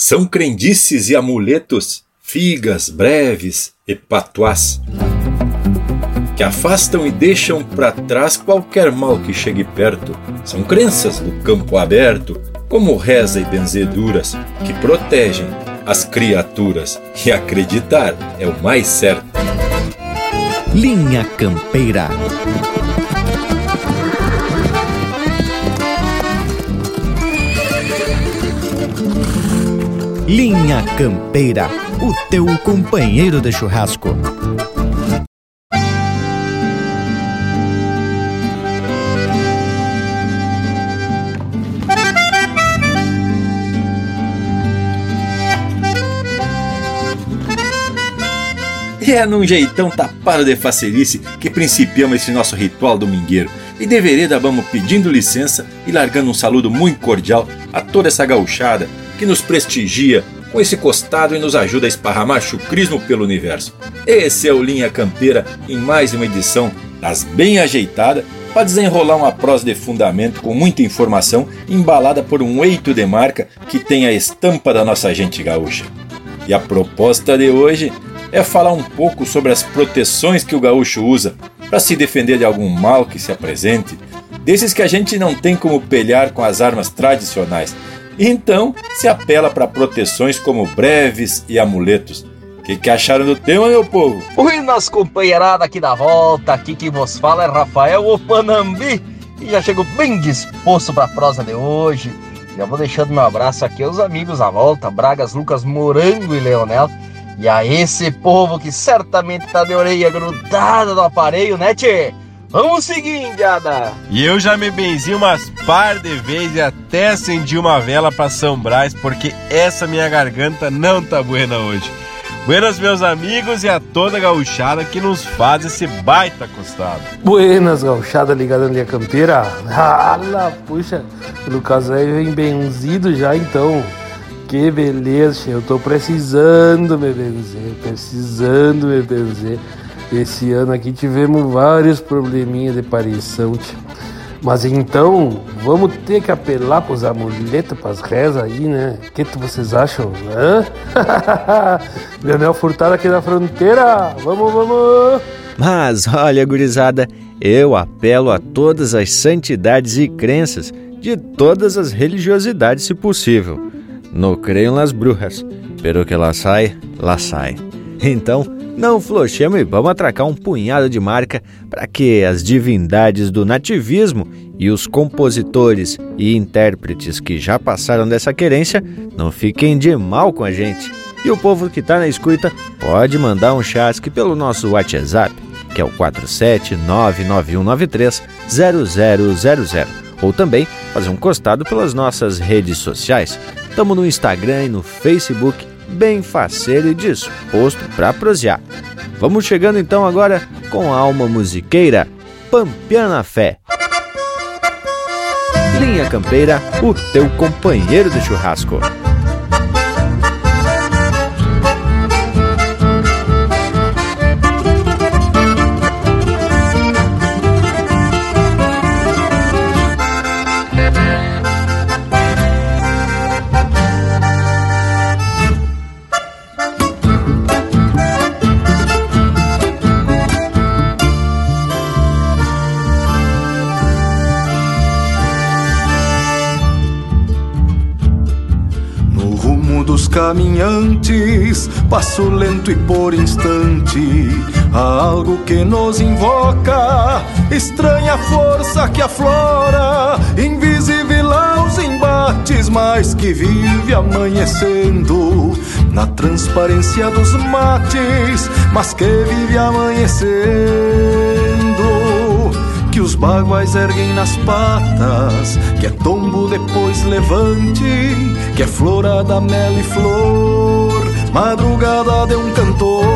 São crendices e amuletos, figas, breves e patuás, que afastam e deixam para trás qualquer mal que chegue perto. São crenças do campo aberto, como reza e benzeduras, que protegem as criaturas. E acreditar é o mais certo. Linha Campeira. Linha Campeira, o teu companheiro de churrasco. E é num jeitão tapado de facerice que principiamos esse nosso ritual domingueiro. E de vereda vamos pedindo licença e largando um saludo muito cordial a toda essa gauchada que nos prestigia com esse costado e nos ajuda a esparramar chucrismo pelo universo. Esse é o Linha Campeira em mais uma edição das bem ajeitadas para desenrolar uma prosa de fundamento com muita informação embalada por um eito de marca que tem a estampa da nossa gente gaúcha. E a proposta de hoje é falar um pouco sobre as proteções que o gaúcho usa para se defender de algum mal que se apresente, desses que a gente não tem como pelhar com as armas tradicionais, então se apela para proteções como breves e amuletos. O que, que acharam do tema, meu povo? Oi, nas companheirada aqui da volta, aqui quem vos fala é Rafael Opanambi e já chego bem disposto para a prosa de hoje. Já vou deixando meu abraço aqui aos amigos à volta, Bragas, Lucas, Morango e Leonel. E a esse povo que certamente tá de orelha grudada no aparelho, né, tchê? Vamos seguir, indiada! E eu já me benzi umas par de vezes e até acendi uma vela para São Brás, porque essa minha garganta não tá buena hoje. Buenas, meus amigos, e a toda a gauchada que nos faz esse baita costado. Buenas, gauchada ligada na linha campeira. Ala, puxa, o caso aí vem benzido já então. Que beleza, eu tô precisando me benzer, precisando me benzer. Esse ano aqui tivemos vários probleminhas de aparição. Mas então, vamos ter que apelar pros amuletos, pras rezas aí, né? O que vocês acham? Hã? Leonel Furtado aqui na fronteira! Vamos, vamos! Mas olha, gurizada, eu apelo a todas as santidades e crenças de todas as religiosidades, se possível. Não creio nas bruxas, pero que lá sai, lá sai. Então, não flochemos e vamos atracar um punhado de marca para que as divindades do nativismo e os compositores e intérpretes que já passaram dessa querência não fiquem de mal com a gente. E o povo que está na escuta pode mandar um chasque pelo nosso WhatsApp, que é o 47991930000, ou também fazer um costado pelas nossas redes sociais. Estamos no Instagram e no Facebook, bem faceiro e disposto para prosear. Vamos chegando então agora com a alma musiqueira Pampiana Fé. Linha Campeira, o teu companheiro de churrasco. Passo lento e por instante, há algo que nos invoca, estranha força que aflora, invisível aos embates, mas que vive amanhecendo na transparência dos mates, mas que vive amanhecendo. Que os baguais erguem nas patas, que é tombo depois levante, que é florada, mel e flor, madrugada de um cantor,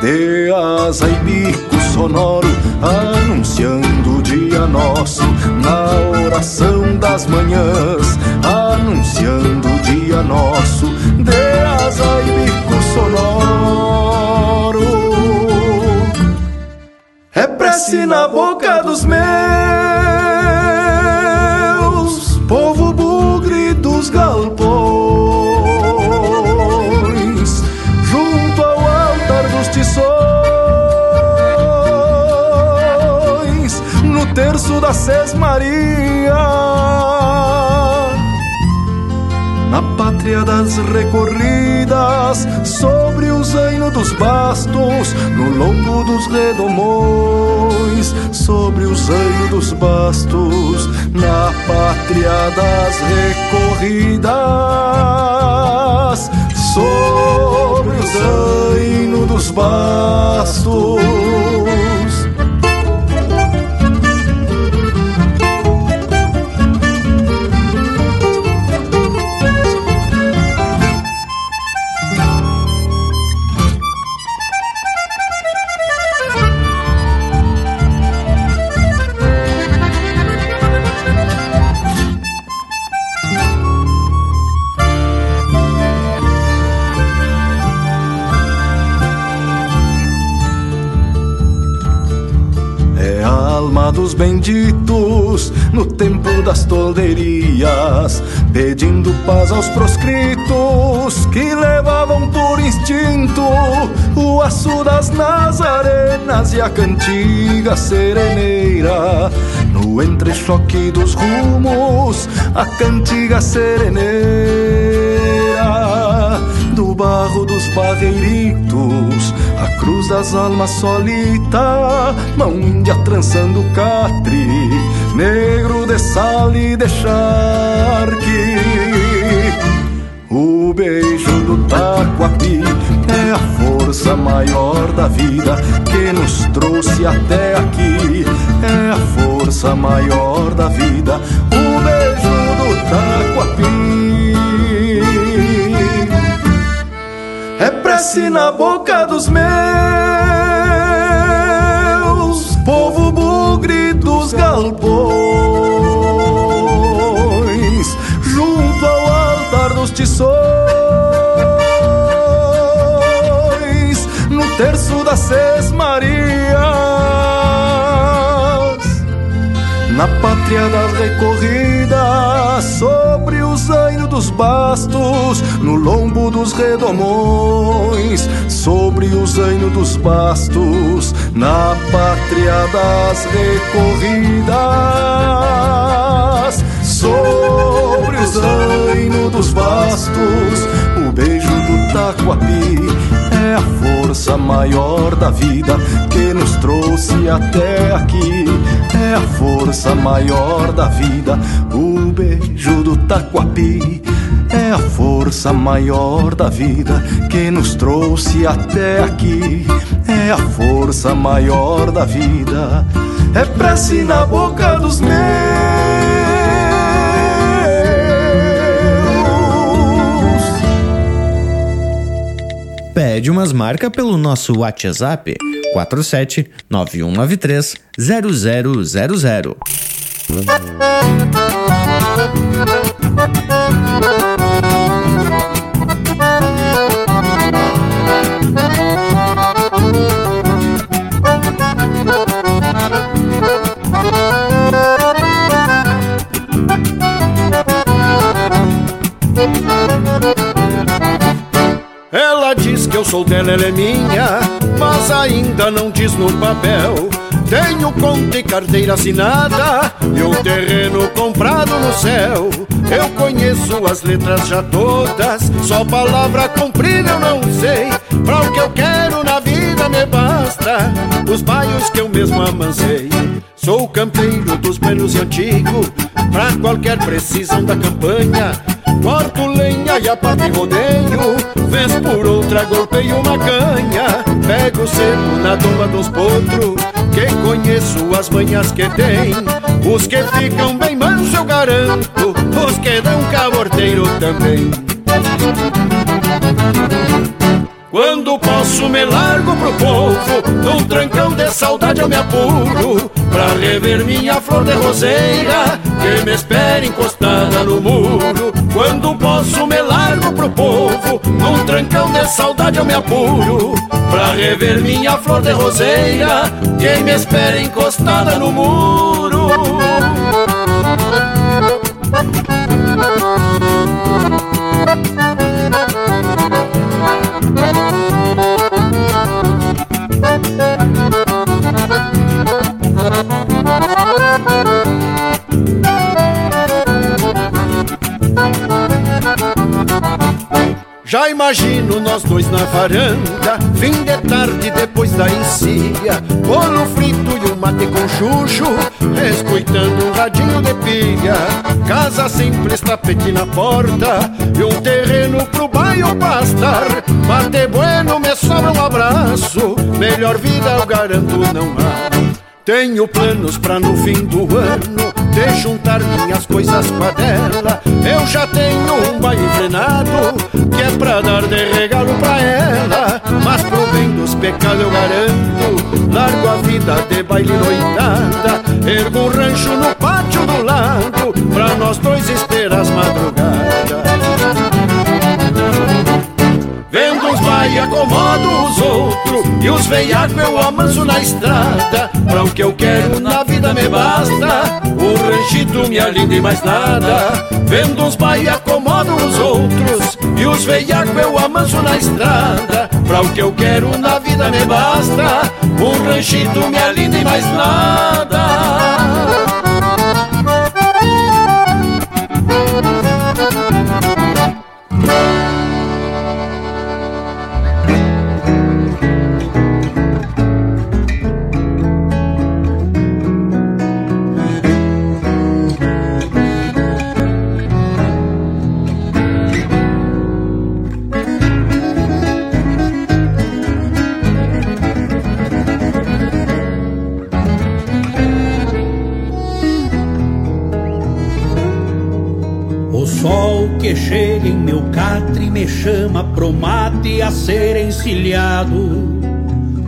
de asa e bico sonoro, anunciando o dia nosso, na oração das manhãs, anunciando o dia nosso, de asa e bico sonoro. É prece na boca dos meus, da Sesmaria na pátria das recorridas, sobre o zaino dos bastos, no lombo dos redomões, sobre o zaino dos bastos, na pátria das recorridas, sobre o zaino dos bastos. No tempo das tolderias, pedindo paz aos proscritos que levavam por instinto o aço das nazarenas e a cantiga sereneira. No entrechoque dos rumos, a cantiga sereneira do barro dos barreiritos cruz das almas solita, mão índia trançando catre, negro de sal e de charque. O beijo do taquapi é a força maior da vida que nos trouxe até aqui. É a força maior da vida, o beijo do taquapi. Prece na boca dos meus, povo bugre dos galpões, junto ao altar dos tições, no terço das Seis na pátria das recorridas, sobre o zaino dos bastos, no lombo dos redomões, sobre o zaino dos bastos, na pátria das recorridas, sobre o zaino dos bastos, o beijo do taquapi é a força maior da vida que nos trouxe até aqui. É a força maior da vida, o beijo do taquapi. É a força maior da vida que nos trouxe até aqui. É a força maior da vida. É prece na boca dos meus. Pede umas marcas pelo nosso WhatsApp 47 9193 0000. Sou dela, ela é minha, mas ainda não diz no papel. Tenho conta e carteira assinada e um terreno comprado no céu. Eu conheço as letras já todas, só palavra comprida eu não sei. Pra o que eu quero na vida me basta, os baios que eu mesmo amancei. Sou campeiro dos buenos e antigo, pra qualquer precisão da campanha. Corto lenha e a parte rodeio Vez por outra golpeio uma canha. Pego seco na tomba dos potros Que conheço as manhas que tem. Os que ficam bem manso eu garanto Os que dão caborteiro também. Quando posso me largo pro povo Num trancão de saudade eu me apuro Pra rever minha flor de roseira Que me espera encostada no muro Quando posso me largo pro povo Num trancão de saudade eu me apuro Pra rever minha flor de roseira Que me espera encostada no muro Já imagino nós dois na varanda, fim de tarde depois da encilha, bolo frito e um mate com chuchu, escutando um radinho de pilha. Casa simples, tapete na porta e um terreno pro bairro pastar. Mate bueno, me sobra um abraço, melhor vida eu garanto não há. Tenho planos pra no fim do ano de juntar minhas coisas com a dela. Eu já tenho um baile frenado que é pra dar de regalo pra ela. Mas pro bem dos pecados eu garanto, largo a vida de baile noitada. Ergo um rancho no pátio do lago pra nós dois acomodo os outros E os veiacos eu amanso na estrada. Pra o que eu quero na vida me basta O ranchito me alinda e mais nada. Vendo uns vai acomodo os outros E os veiacos eu amanso na estrada. Pra o que eu quero na vida me basta O ranchito me alinda e mais nada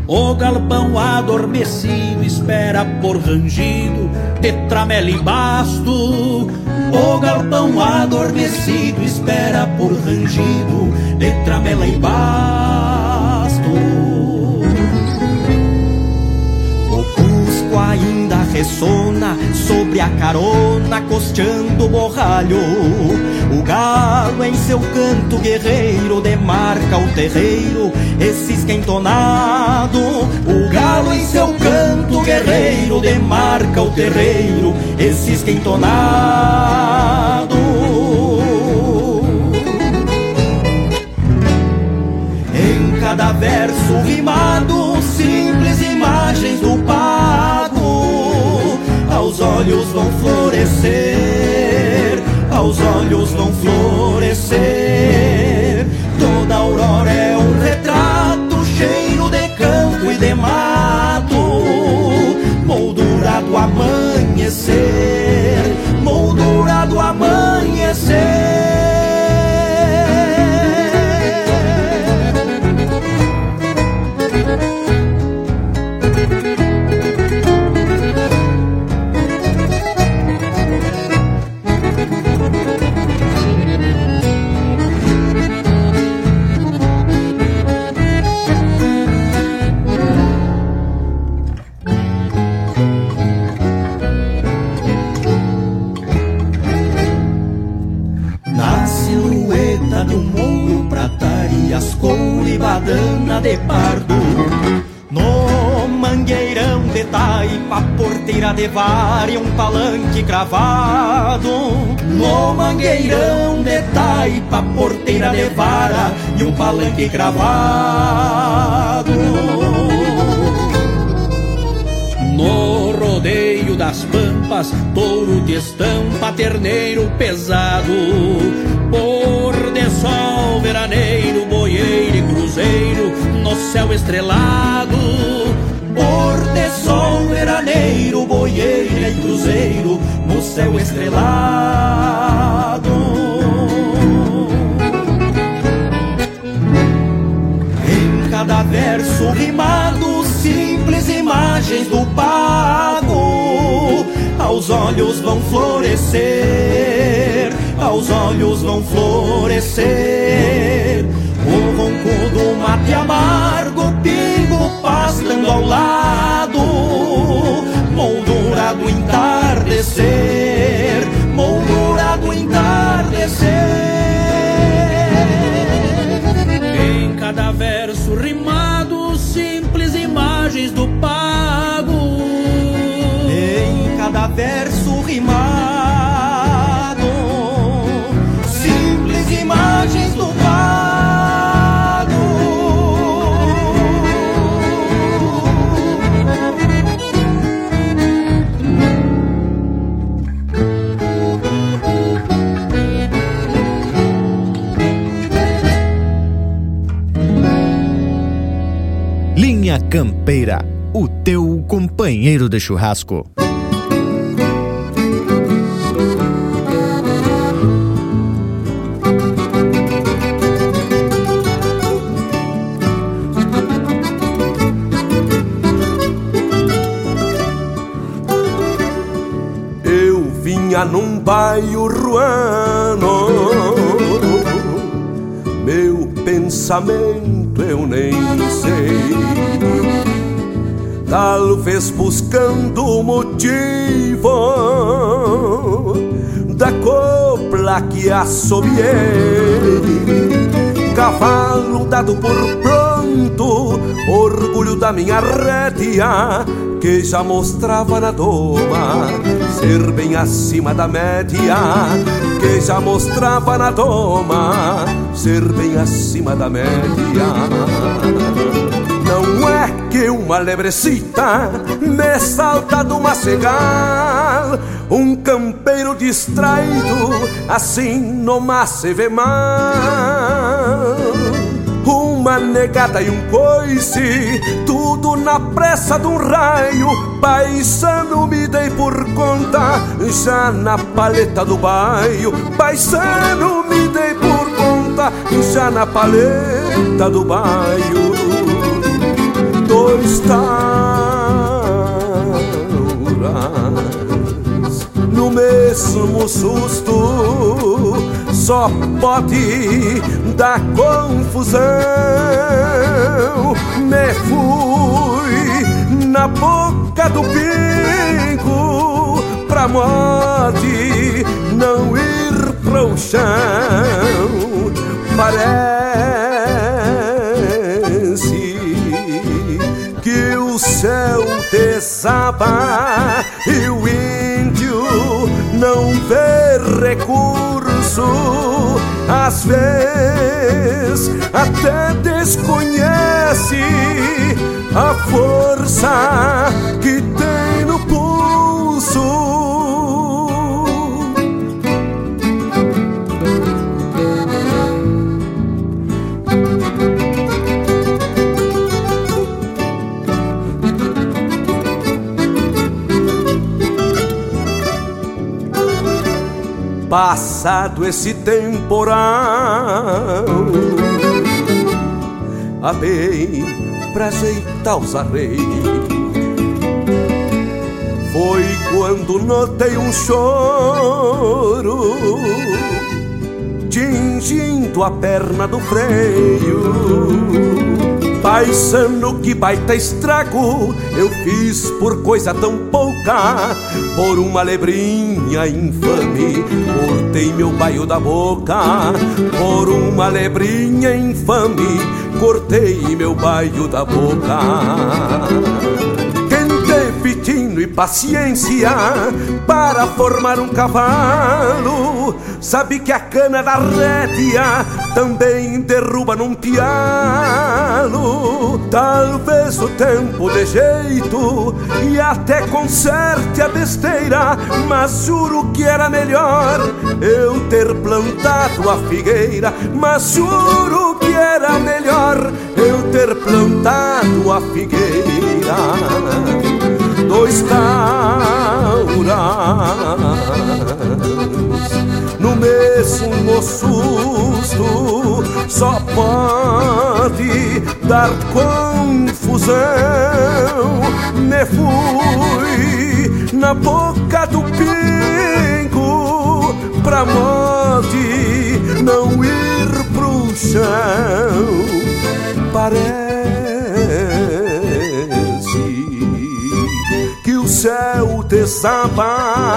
O galpão adormecido espera por rangido, tetramela e basto. O galpão adormecido espera por rangido, tetramela e basto. Ressona sobre a carona, costeando o borralho. O galo em seu canto guerreiro demarca o terreiro, esse esquentonado. O galo em seu canto guerreiro demarca o terreiro, esse esquentonado. Em cada verso rimado, simples olhos vão florescer aos olhos vão florescer. Toda aurora é um retrato cheiro de campo e de mato, moldura do amanhecer, de pardo No mangueirão de taipa, porteira de vara e um palanque cravado. No mangueirão de taipa, porteira de vara e um palanque cravado pampas, touro de estampa, terneiro pesado Pôr de sol veraneiro, boieiro e cruzeiro no céu estrelado. Pôr de sol veraneiro, boieiro e cruzeiro no céu estrelado. Em cada verso rimado, simples imagens do pago, aos olhos vão florescer aos olhos vão florescer. O ronco do mate amargo, pingo pastando ao lado, moldura do entardecer, moldura do entardecer. Em cada verso rimado, simples imagens do verso rimado. Simples imagens do Linha Campeira, o teu companheiro de churrasco. Vinha num baio ruano, meu pensamento eu nem sei. Talvez buscando motivo da copla que assobiei. Cavalo dado por pronto, orgulho da minha rédea, que já mostrava na doma ser bem acima da média, que já mostrava na doma ser bem acima da média. Não é que uma lebrecita me salta do macegal Um campeiro distraído assim no se vê mal Negada e um coice, tudo na pressa de um raio. Paisano me dei por conta, já na paleta do baio. Paisano me dei por conta, já na paleta do baio. Dois tauras no mesmo susto só pode dar confusão. Me fui na boca do pingo pra morte não ir pro chão. Parece que o céu desaba e o índio não vê recurso. Às vezes até desconhece a força Passado esse temporal, abei pra ajeitar os arreios. Foi quando notei um choro tingindo a perna do freio. Paisano, que baita estrago eu fiz por coisa tão pouca, por uma lebrinha infame, cortei meu baio da boca, por uma lebrinha infame, cortei meu baio da boca. E paciência para formar um cavalo, sabe que a cana da rédea também derruba num pialo. Talvez o tempo de jeito e até conserte a besteira, mas juro que era melhor eu ter plantado a figueira, mas juro que era melhor eu ter plantado a figueira. Dois tauras no mesmo susto só pode dar confusão. Me fui na boca do pingo pra morte não ir pro chão. Parece que o céu desaba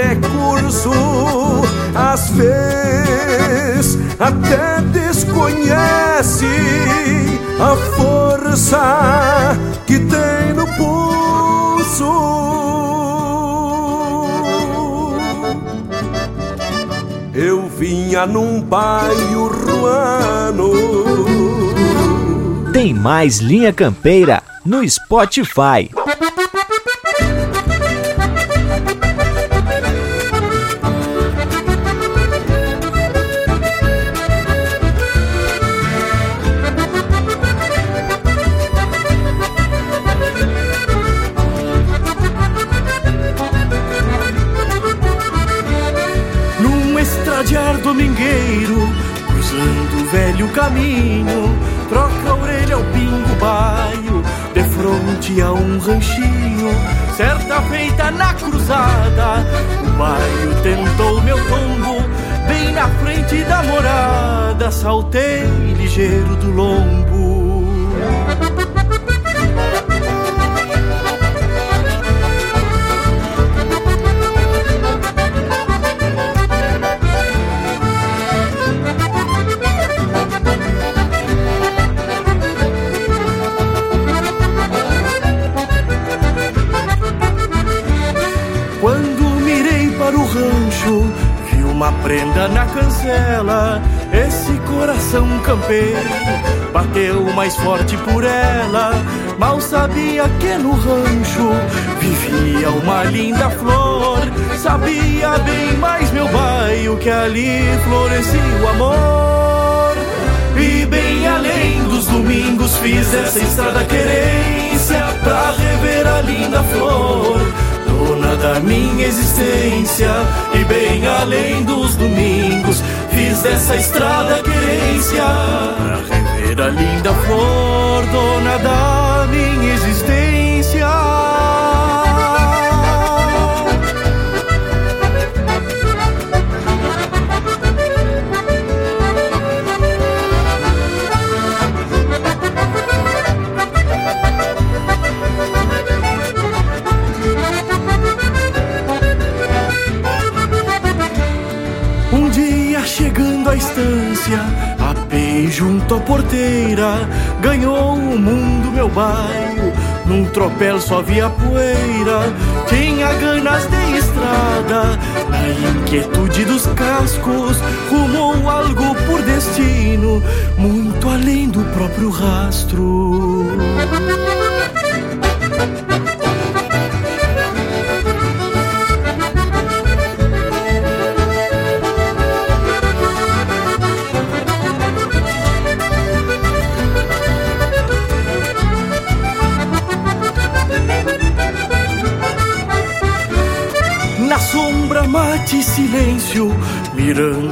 recurso, às vezes até desconhece a força que tem no pulso. Eu vinha num baio ruano. Tem mais Linha Campeira no Spotify. Caminho, troca a orelha ao pingo baio, de fronte a um ranchinho. Certa feita na cruzada, o baio tentou meu tombo, bem na frente da morada, saltei ligeiro do lombo. Uma prenda na cancela. Esse coração campeiro bateu mais forte por ela. Mal sabia que no rancho vivia uma linda flor. Sabia bem mais meu bairro que ali florescia o amor. E bem além dos domingos fiz essa estrada querência minha existência e bem além dos domingos fiz dessa estrada querência para rever a linda flor, dona da minha existência. Junto à porteira, ganhou o mundo meu bairro, num tropel só via poeira, tinha ganas de estrada, na inquietude dos cascos, rumou algo por destino, muito além do próprio rastro.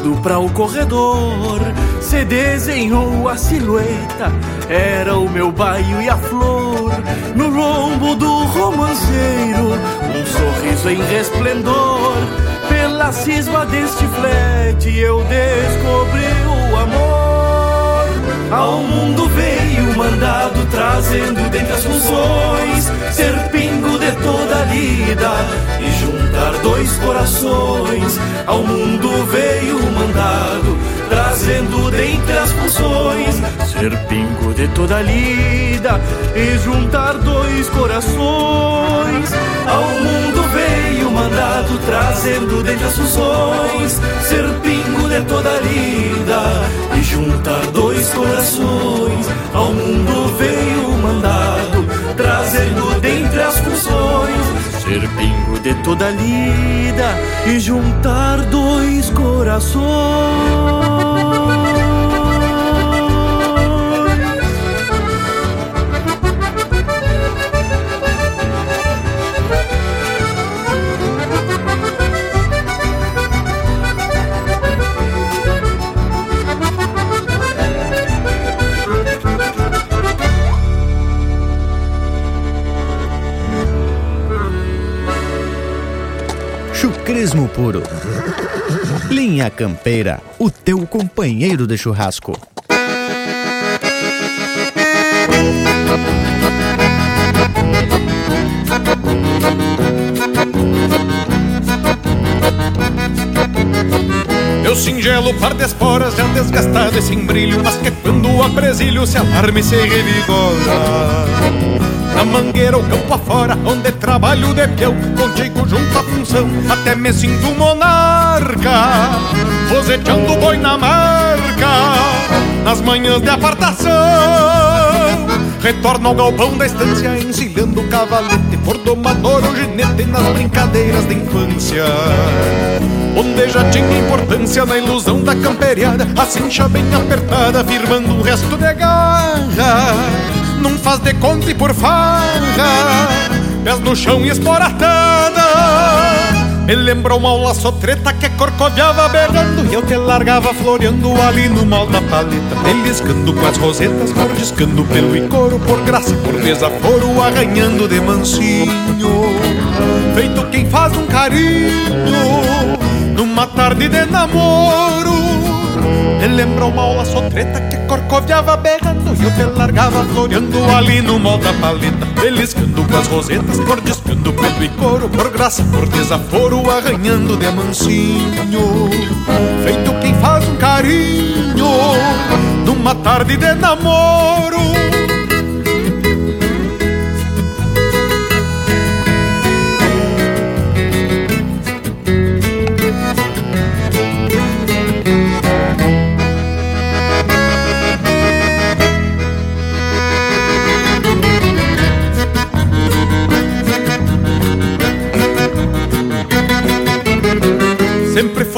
Mirando para o corredor, se desenhou a silhueta, era o meu baio e a flor, no lombo do romanceiro, um sorriso em resplendor, pela cisma deste flete eu descobri o amor. Ao mundo veio mandado trazendo dentre as funções ser pingo de toda a lida juntar dois corações. Ao mundo veio mandado trazendo dentre as funções ser pingo de toda a lida e juntar dois corações. Ao mundo veio mandado trazendo dentre as funções ser pingo de toda a lida e juntar dois corações. Ao mundo veio mandado trazendo dentre ser pingo de toda lida e juntar dois corações. Puro. Linha Campeira, o teu companheiro de churrasco. Meu singelo par de esporas já desgastado e sem brilho Mas que quando o apresilho se alarme se revigora Na mangueira ou campo afora, onde trabalho de peão À função, até me sinto monarca Roseteando boi na marca, nas manhãs de apartação. Retorno ao galpão da estância, encilhando o cavalete Por domador ou ginete nas brincadeiras de infância. Onde já tinha importância na ilusão da camperiada A cincha bem apertada, firmando um resto de garra Num faz de conta e por farra Pés no chão e esporatada Me lembrou uma aula treta que corcoviava berrando E eu te largava floreando ali no mal da paleta. Beliscando com as rosetas, mordiscando pelo e couro Por graça, por desaforo, arranhando de mansinho. Feito quem faz um carinho Numa tarde de namoro lembra uma aula treta que corcoviava berrando E eu te largava floreando ali no mal da paleta Beliscando com as rosetas, mordiscando pelo e couro Por graça, por desaforo, arranhando de mansinho. Feito quem faz um carinho Numa tarde de namoro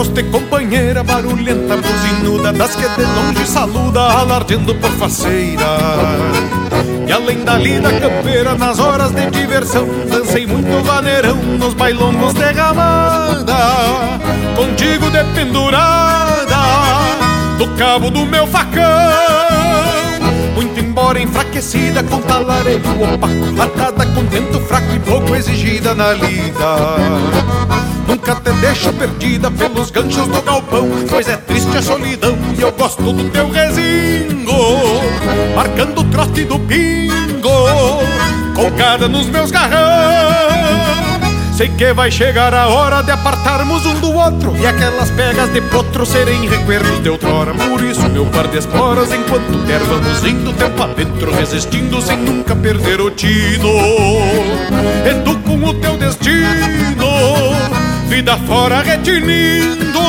foste companheira barulhenta, buzinuda Das que de longe saluda, alardeando por faceira. E além da lida campeira, nas horas de diversão Dancei muito vaneirão nos bailongos de gamada Contigo dependurada do cabo do meu facão Muito embora enfraquecida com talareio opaco Atada com tento fraco e pouco exigida na lida. Nunca te deixo perdida pelos ganchos do galpão Pois é triste a solidão e eu gosto do teu rezingo Marcando o trote do pingo Colgada nos meus garrão Sei que vai chegar a hora de apartarmos um do outro. E aquelas pegas de potro serem recuerdos de outrora Por isso, meu par de esporas, enquanto der vamos indo Tempo adentro, resistindo sem nunca perder o tino. E tu com o teu destino vida fora retinindo.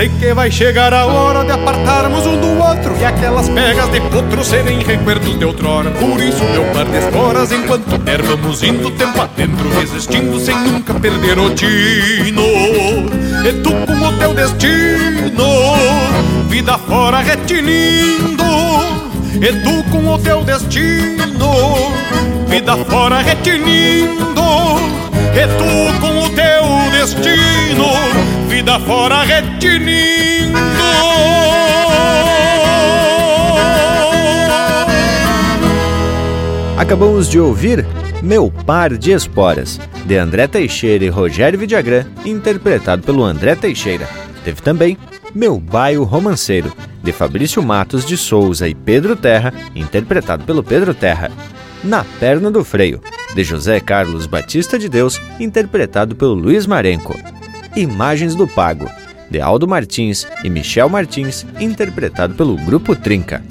Sei que vai chegar a hora de apartarmos um do outro E aquelas pegas de potro serem recuerdos de outrora. Por isso, meu par de esporas, enquanto der vamos indo Tempo adentro, resistindo sem nunca perder o tino E tu com o teu destino, vida fora retinindo. E tu com o teu destino, vida fora retinindo. E tu com destino, vida fora retinindo. Acabamos de ouvir Meu Par de Esporas, de André Teixeira e Rogério Vidagrã, interpretado pelo André Teixeira. Teve também Meu Baio Romanceiro, de Fabrício Matos de Souza e Pedro Terra, interpretado pelo Pedro Terra. Na Perna do Freio, de José Carlos Batista de Deus, interpretado pelo Luiz Marenco. Imagens do Pago, de Aldo Martins e Michel Martins, interpretado pelo Grupo Trinca.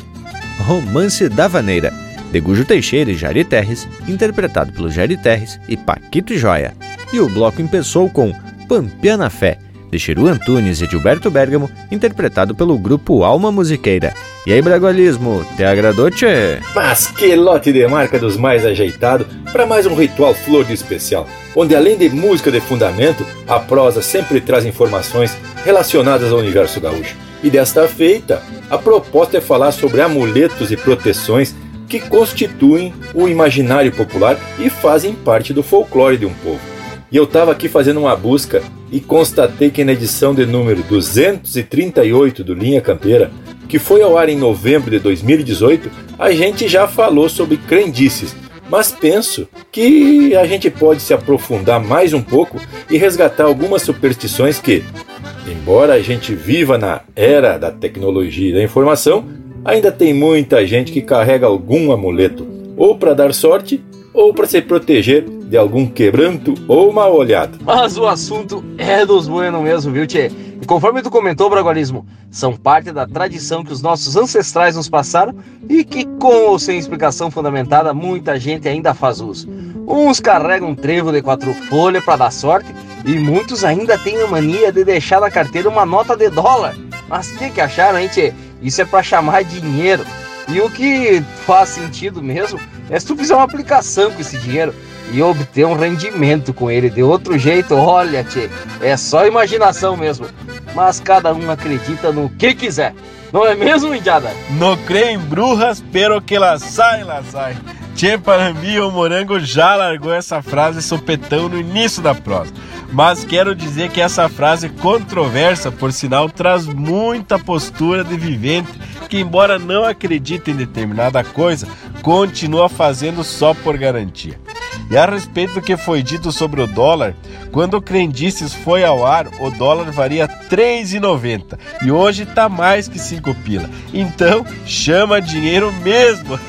Romance da Vaneira, de Gujo Teixeira e Jari Terres, interpretado pelo Jari Terres e Paquito Joia. E o bloco empeçou com Pampiana Fé, de Chiru Antunes e Gilberto Bergamo, interpretado pelo grupo Alma Musiqueira. E aí, Bragualismo, te agradou, tchê? Mas que lote de marca dos mais ajeitado para mais um ritual flor de especial, onde além de música de fundamento, a prosa sempre traz informações relacionadas ao universo gaúcho. E desta feita, a proposta é falar sobre amuletos e proteções que constituem o imaginário popular e fazem parte do folclore de um povo. E eu estava aqui fazendo uma busca e constatei que na edição de número 238 do Linha Campeira, que foi ao ar em novembro de 2018, a gente já falou sobre crendices, mas penso que a gente pode se aprofundar mais um pouco e resgatar algumas superstições que, embora a gente viva na era da tecnologia e da informação, ainda tem muita gente que carrega algum amuleto, ou para dar sorte, ou para se proteger de algum quebranto ou mal olhado. Mas o assunto é dos buenos mesmo, viu, Tchê? E conforme tu comentou, Bragualismo, são parte da tradição que os nossos ancestrais nos passaram e que, com ou sem explicação fundamentada, muita gente ainda faz uso. Uns carregam um trevo de quatro folhas para dar sorte e muitos ainda têm a mania de deixar na carteira uma nota de dólar. Mas o que, que acharam, hein, tchê? Isso é para chamar dinheiro. E o que faz sentido mesmo é se tu fizer uma aplicação com esse dinheiro e obter um rendimento com ele. De outro jeito, olha, tchê, é só imaginação mesmo. Mas cada um acredita no que quiser. Não é mesmo, Indiada? No creio em brujas, pero que la sai, la sai. Tchê Parambi, o Morango já largou essa frase sopetão no início da prosa. Mas quero dizer que essa frase controversa, por sinal, traz muita postura de vivente que, embora não acredite em determinada coisa, continua fazendo só por garantia. E a respeito do que foi dito sobre o dólar, quando o Crendices foi ao ar, o dólar varia R$ 3,90 e hoje está mais que 5 pila. Então, chama dinheiro mesmo.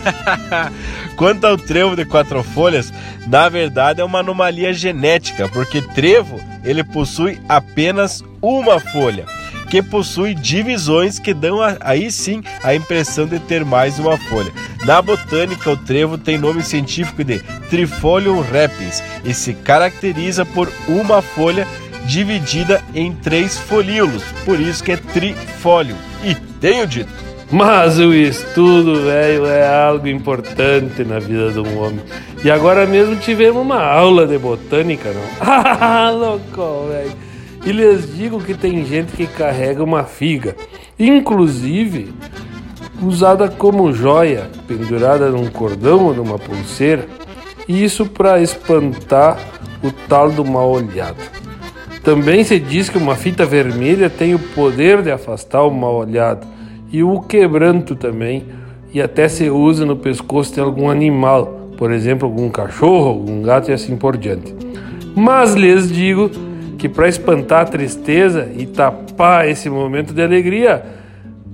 Quanto ao trevo de quatro folhas, na verdade é uma anomalia genética, porque trevo ele possui apenas uma folha que possui divisões que dão aí sim a impressão de ter mais uma folha. Na botânica, o trevo tem nome científico de Trifolium repens e se caracteriza por uma folha dividida em três folíolos, por isso que é trifólio. E tenho dito. Mas o estudo, velho, é algo importante na vida de um homem. E agora mesmo tivemos uma aula de botânica, não? Ah, louco, velho. E lhes digo que tem gente que carrega uma figa, inclusive usada como joia, pendurada num cordão ou numa pulseira, e isso para espantar o tal do mal olhado. Também se diz que uma fita vermelha tem o poder de afastar o mal olhado, e o quebranto também, e até se usa no pescoço de algum animal, por exemplo, algum cachorro, algum gato e assim por diante. Mas lhes digo que para espantar a tristeza e tapar esse momento de alegria,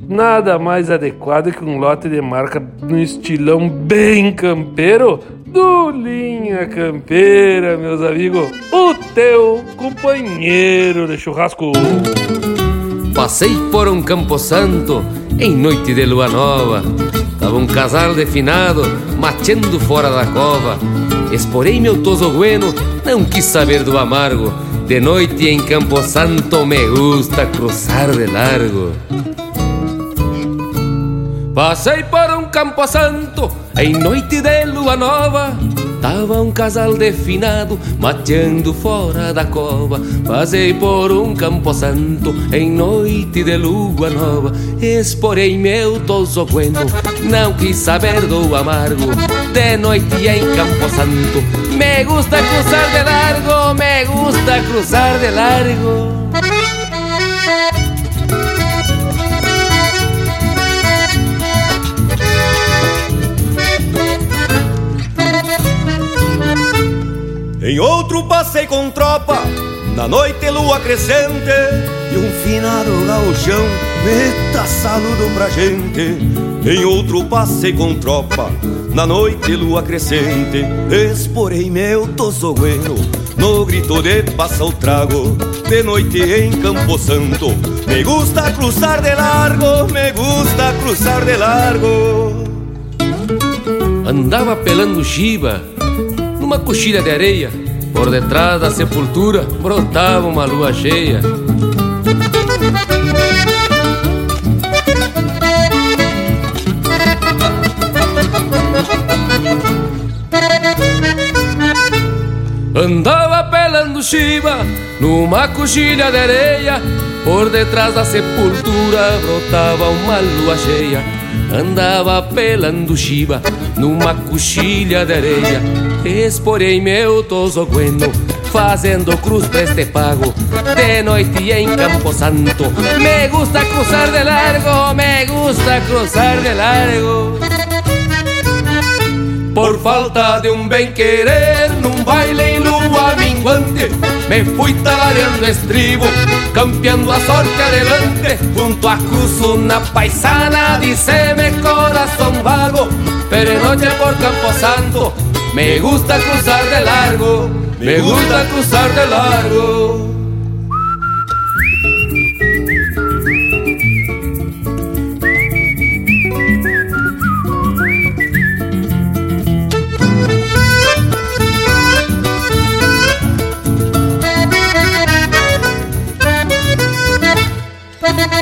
nada mais adequado que um lote de marca no estilão bem campeiro do Linha Campeira, meus amigos, o teu companheiro de churrasco. Passei por um campo santo em noite de lua nova. Tava um casal definado, mateando fora da cova. Esporei meu toso bueno, não quis saber do amargo. De noite em Campo Santo me gusta cruzar de largo. Passei por um Campo Santo em noite de lua nova. Tava um casal definado mateando fora da cova. Passei por um campo santo em noite de lua nova. Esporei meu toso bueno, não quis saber do amargo. De noite em campo santo, me gusta cruzar de largo, me gusta cruzar de largo. Em outro passei com tropa, na noite lua crescente, e um finado gauchão meta saludo pra gente. Em outro passei com tropa, na noite lua crescente, esporei meu tosogueno, no grito de passa o trago, de noite em Campo Santo. Me gusta cruzar de largo, me gusta cruzar de largo. Andava pelando chiva numa coxilha de areia, por detrás da sepultura brotava uma lua cheia. Andava pelando chiva numa coxilha de areia, por detrás da sepultura brotava uma lua cheia. Andava pelando chiva numa coxilha de areia. Esporei meu toso bueno Fazendo cruz pra este pago. De noite em Campo Santo Me gusta cruzar de largo Me gusta cruzar de largo Por falta de um bem querer Num baile em lua minguante Me fui talareando estribo Campeando a sorte adelante Junto a cruz una paisana Dice-me corazón vago Pero noche por Campo Santo Me gusta cruzar de largo Me gusta cruzar de largo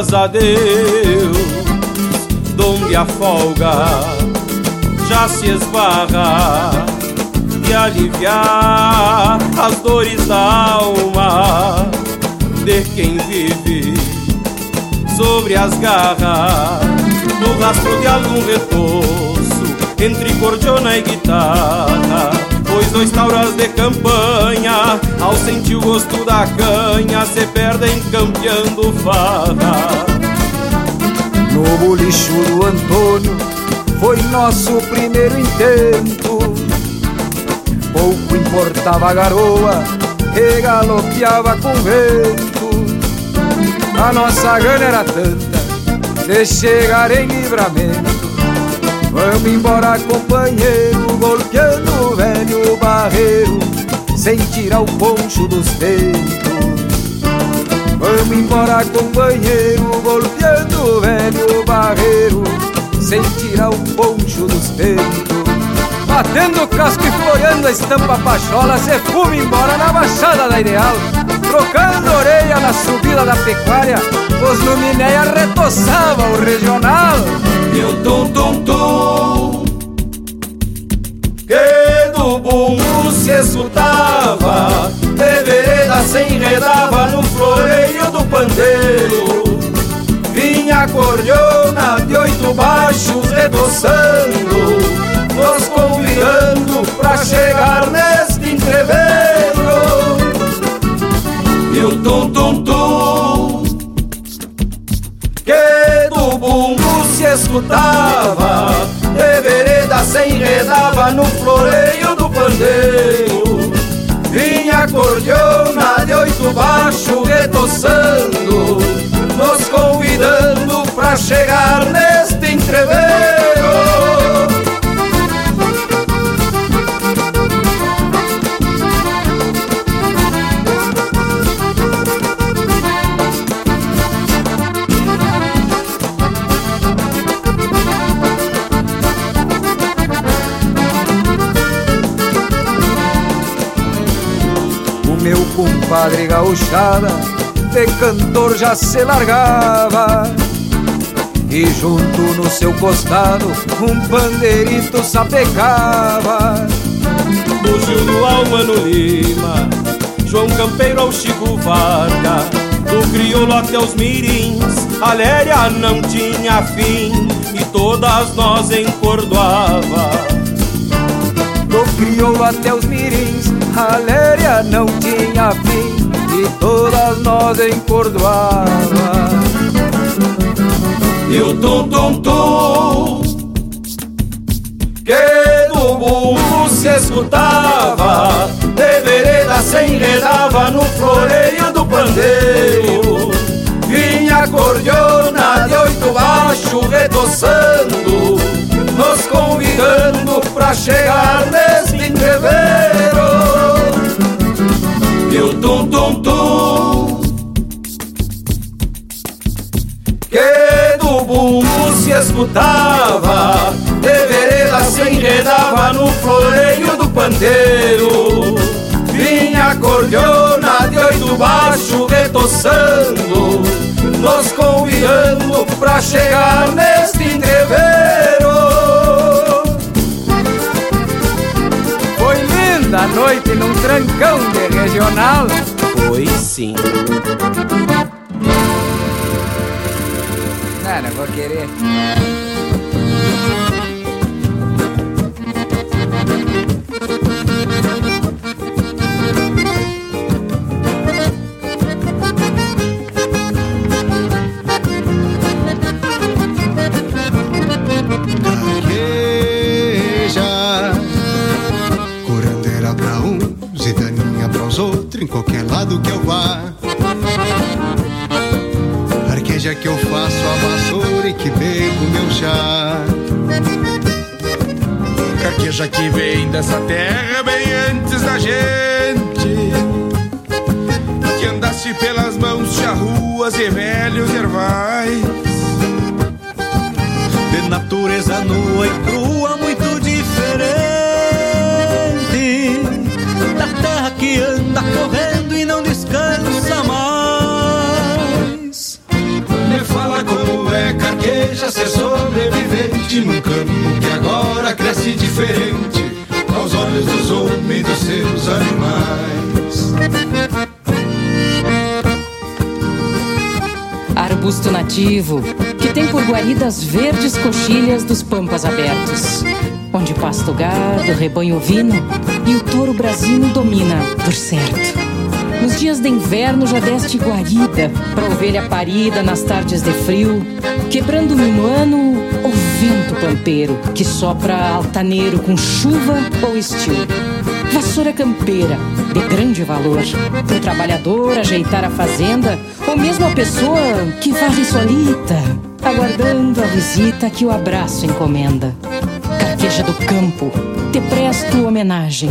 Graças a Deus, donde a folga já se esbarra e aliviar as dores da alma de quem vive sobre as garras, no rastro de algum retoço entre cordiona e guitarra. Pois dois tauras de campanha, ao sentir o gosto da canha, se perdem campeando farra. No bolicho do Antônio foi nosso primeiro intento. Pouco importava a garoa que galopeava com vento. A nossa gana era tanta de chegar em livramento. Vamos embora, companheiro, golpeando o barreiro, sem tirar o poncho dos peitos. Vamos embora, companheiro, golpeando o velho barreiro, sem tirar o poncho dos peitos. Batendo o casco e floreando a estampa pachola, se fuma embora na baixada da ideal. Trocando orelha na subida da pecuária, os luminéia retoçava o regional. E o tum tum tum bumbo se escutava, de vereda se enredava no floreio do pandeiro. Vinha a cordiona de oito baixos retoçando, nos convidando pra chegar neste entreveiro. E o tum tum tum que do bumbo se escutava, de vereda se enredava no floreio do pandeiro. Vinha a cordiona de oito baixo retoçando, nos convidando pra chegar neste entreveiro. Compadre gauchada de cantor já se largava. E junto no seu costado um pandeirito sapecava. Do Gil do Almano Lima, João Campeiro ao Chico Varga, do crioulo até os mirins, a Léria não tinha fim e todas nós encordoava. Do crioulo até os mirins, a léria não tinha fim E todas nós encordoava E o tum tum tum Que do bumbo se escutava De vereda se enredava no floreio do pandeiro. Vinha cordiona de oito baixo retoçando Nos convidando pra chegar neste entreveiro escutava, de vereda se enredava no floreio do pandeiro. Vinha a cordiona de oito baixo retoçando, nos convidando pra chegar neste entreveiro. Foi linda a noite num trancão de regional Foi sim. Não vou querer. Curandeira pra uns e daninha pros outros Em qualquer lado que eu vá que vem dessa terra bem antes da gente. Que andasse pelas mãos de ruas e velhos ervais. De natureza nua e crua, muito diferente. Da terra que anda correndo e não descansa mais. Me fala como é carqueja ser sobrevivente num canto diferente aos olhos dos homens e dos seus animais. Arbusto nativo que tem por guaridas verdes coxilhas dos pampas abertos, onde pasto gado, rebanho ovino e o touro brasino domina, por certo. Nos dias de inverno já deste guarida pra ovelha parida nas tardes de frio, quebrando minuano vento pampeiro que sopra altaneiro com chuva ou estio. Vassoura campeira, de grande valor, pro trabalhador ajeitar a fazenda, ou mesmo a pessoa que varre solita, aguardando a visita que o abraço encomenda. Carqueja do campo, te presto homenagem,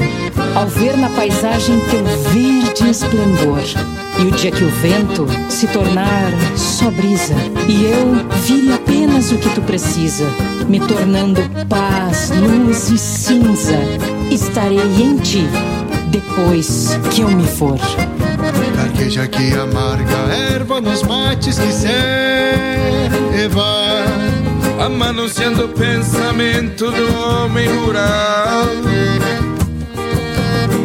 ao ver na paisagem teu verde esplendor. E o dia que o vento se tornar só brisa, e eu vire apenas o que tu precisa, me tornando paz, luz e cinza, estarei em ti depois que eu me for. Carqueja que amarga erva nos mates que ceva Amanunciando o pensamento do homem rural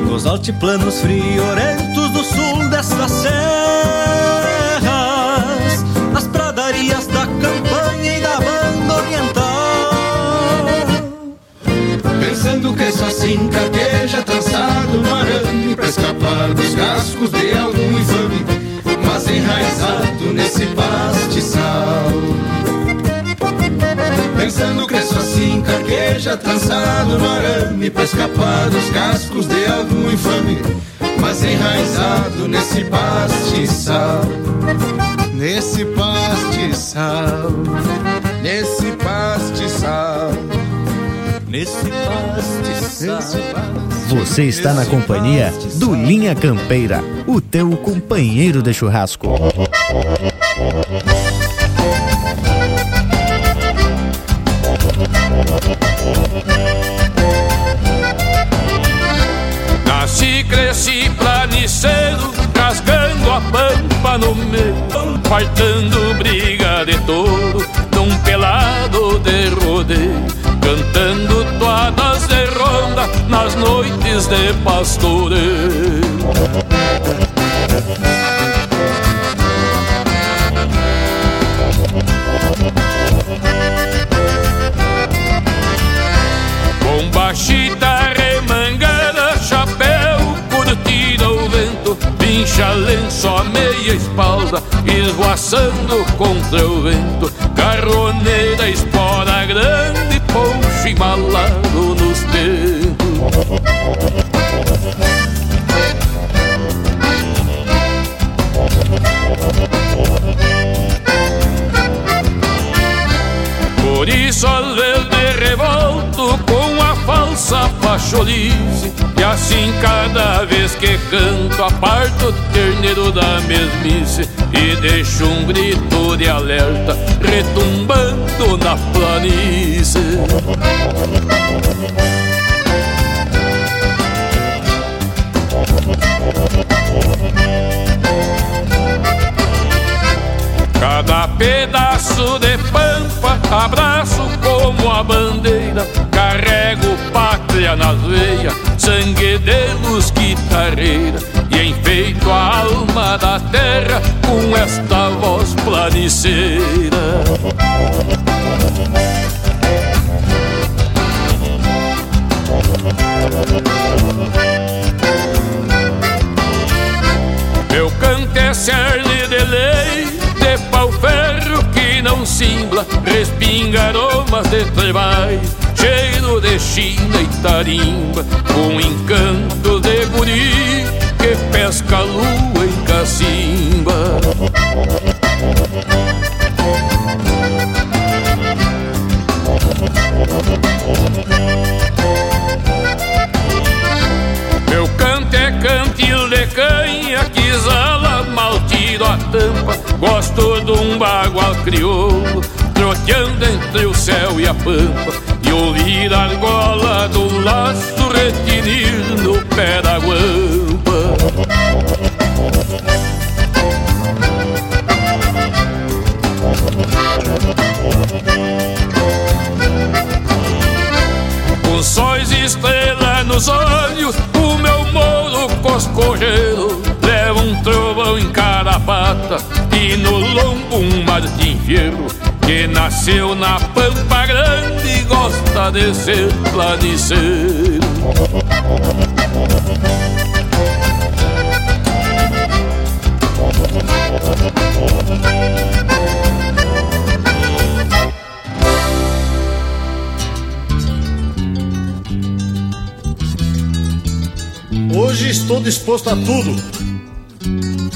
Nos altiplanos friorentos do sul destas serras Nas pradarias da campanha e da banda oriental. Pensando que só assim carqueja trançado no arame Pra escapar dos cascos de algum infame Mas enraizado nesse pastiçal. Pensando que só assim carqueja trançado no arame Pra escapar dos cascos de algum infame Mas enraizado nesse pastiçal. Nesse pastiçal. Nesse pastiçal. Nesse pastiçal. Você está na companhia do Linha Campeira, o teu companheiro de churrasco. Cresci planiceiro, rasgando a pampa no meio, fartando briga de touro, num pelado de rodeio, cantando toadas de ronda nas noites de pastoreio. Pincha lenço a meia espalda, esvoaçando contra o vento, carroneira, a falsa pacholice E assim cada vez que canto aparto o terneiro da mesmice E deixo um grito de alerta retumbando na planície Cada pedaço de pampa abraço como a bandeira Carrego pátria nas veias, sangue de luz guitarreira E enfeito a alma da terra com esta voz planiceira Meu canto é cerne não cimbla, respinga aromas de trevais, cheiro de china e tarimba, com encanto de guri que pesca lua em cacimba. Meu canto é cantil de canha Gosto de um bagual crioulo Troteando entre o céu e a pampa E ouvir a argola do laço retinir no pé da guampa trovão em cada pata e no lombo um Martim Fierro que nasceu na Pampa Grande e gosta de ser planiceiro. Hoje estou disposto a tudo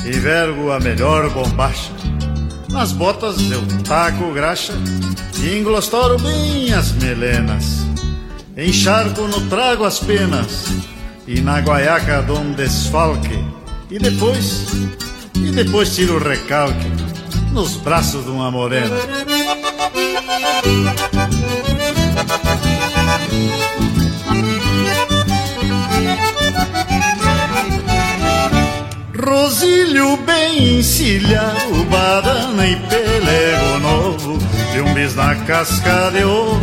e vergo a melhor bombacha. Nas botas eu taco graxa e englostoro bem as melenas. Encharco no trago as penas e na guaiaca dou um desfalque. E depois, e depois tiro o recalque nos braços de uma morena. Rosilho bem encilhado, badana e pelego novo. De um bis na casca de ovo,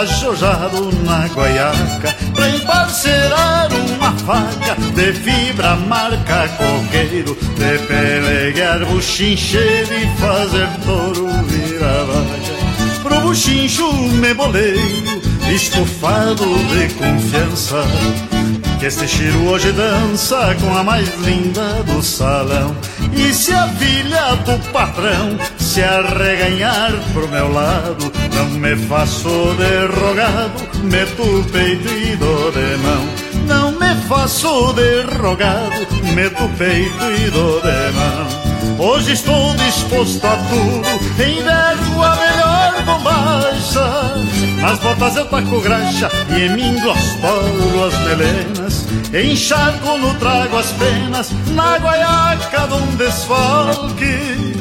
ajojado na guaiaca. Pra emparcerar uma faca de fibra marca coqueiro. De peleguear buchincheiro e fazer touro virar vaca Pro buchincho me boleio, estufado de confiança que este Chiro hoje dança com a mais linda do salão. E se a filha do patrão se arreganhar pro meu lado, não me faço derrogado, meto o peito e dou de mão. Não me faço derrogado, meto o peito e dou de mão. Hoje estou disposto a tudo, envergo a bombacha. Nas botas eu taco graxa e em mim glostoro as melenas. Encharco no trago as penas, na guaiaca de um desfalque.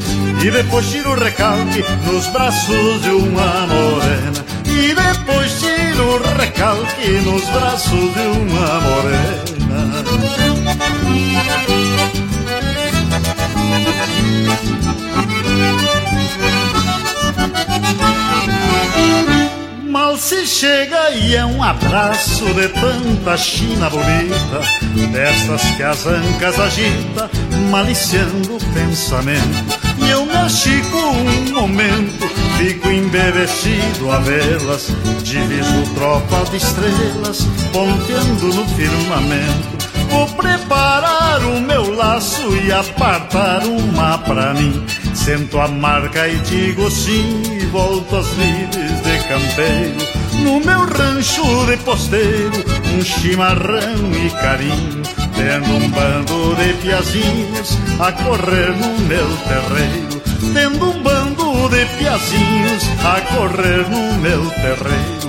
E depois tiro o recalque nos braços de uma morena. E depois tiro o recalque nos braços de uma morena. Mal se chega e é um abraço de tanta china bonita, dessas que as ancas agita, maliciando o pensamento. E eu me achico um momento, fico embevecido a vê-las, diviso tropa de estrelas, ponteando no firmamento. Vou preparar o meu laço e apartar uma pra mim. Sento a marca e digo sim, e volto às lides de campeiro. No meu rancho de posteiro, um chimarrão e carinho. Tendo um bando de piazinhos a correr no meu terreiro. Tendo um bando de piazinhos a correr no meu terreiro.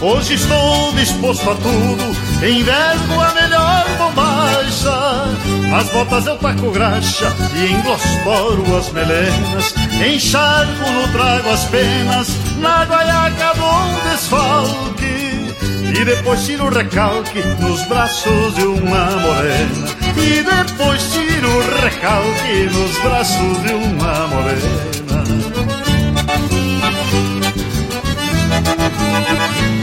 Hoje estou disposto a tudo, envergo a melhor bombacha. Nas botas eu taco graxa e englostoro as melenas. Encharco no trago as penas, na guaiaca um desfalque. E depois tiro o recalque nos braços de uma morena. E depois tiro o recalque nos braços de uma morena.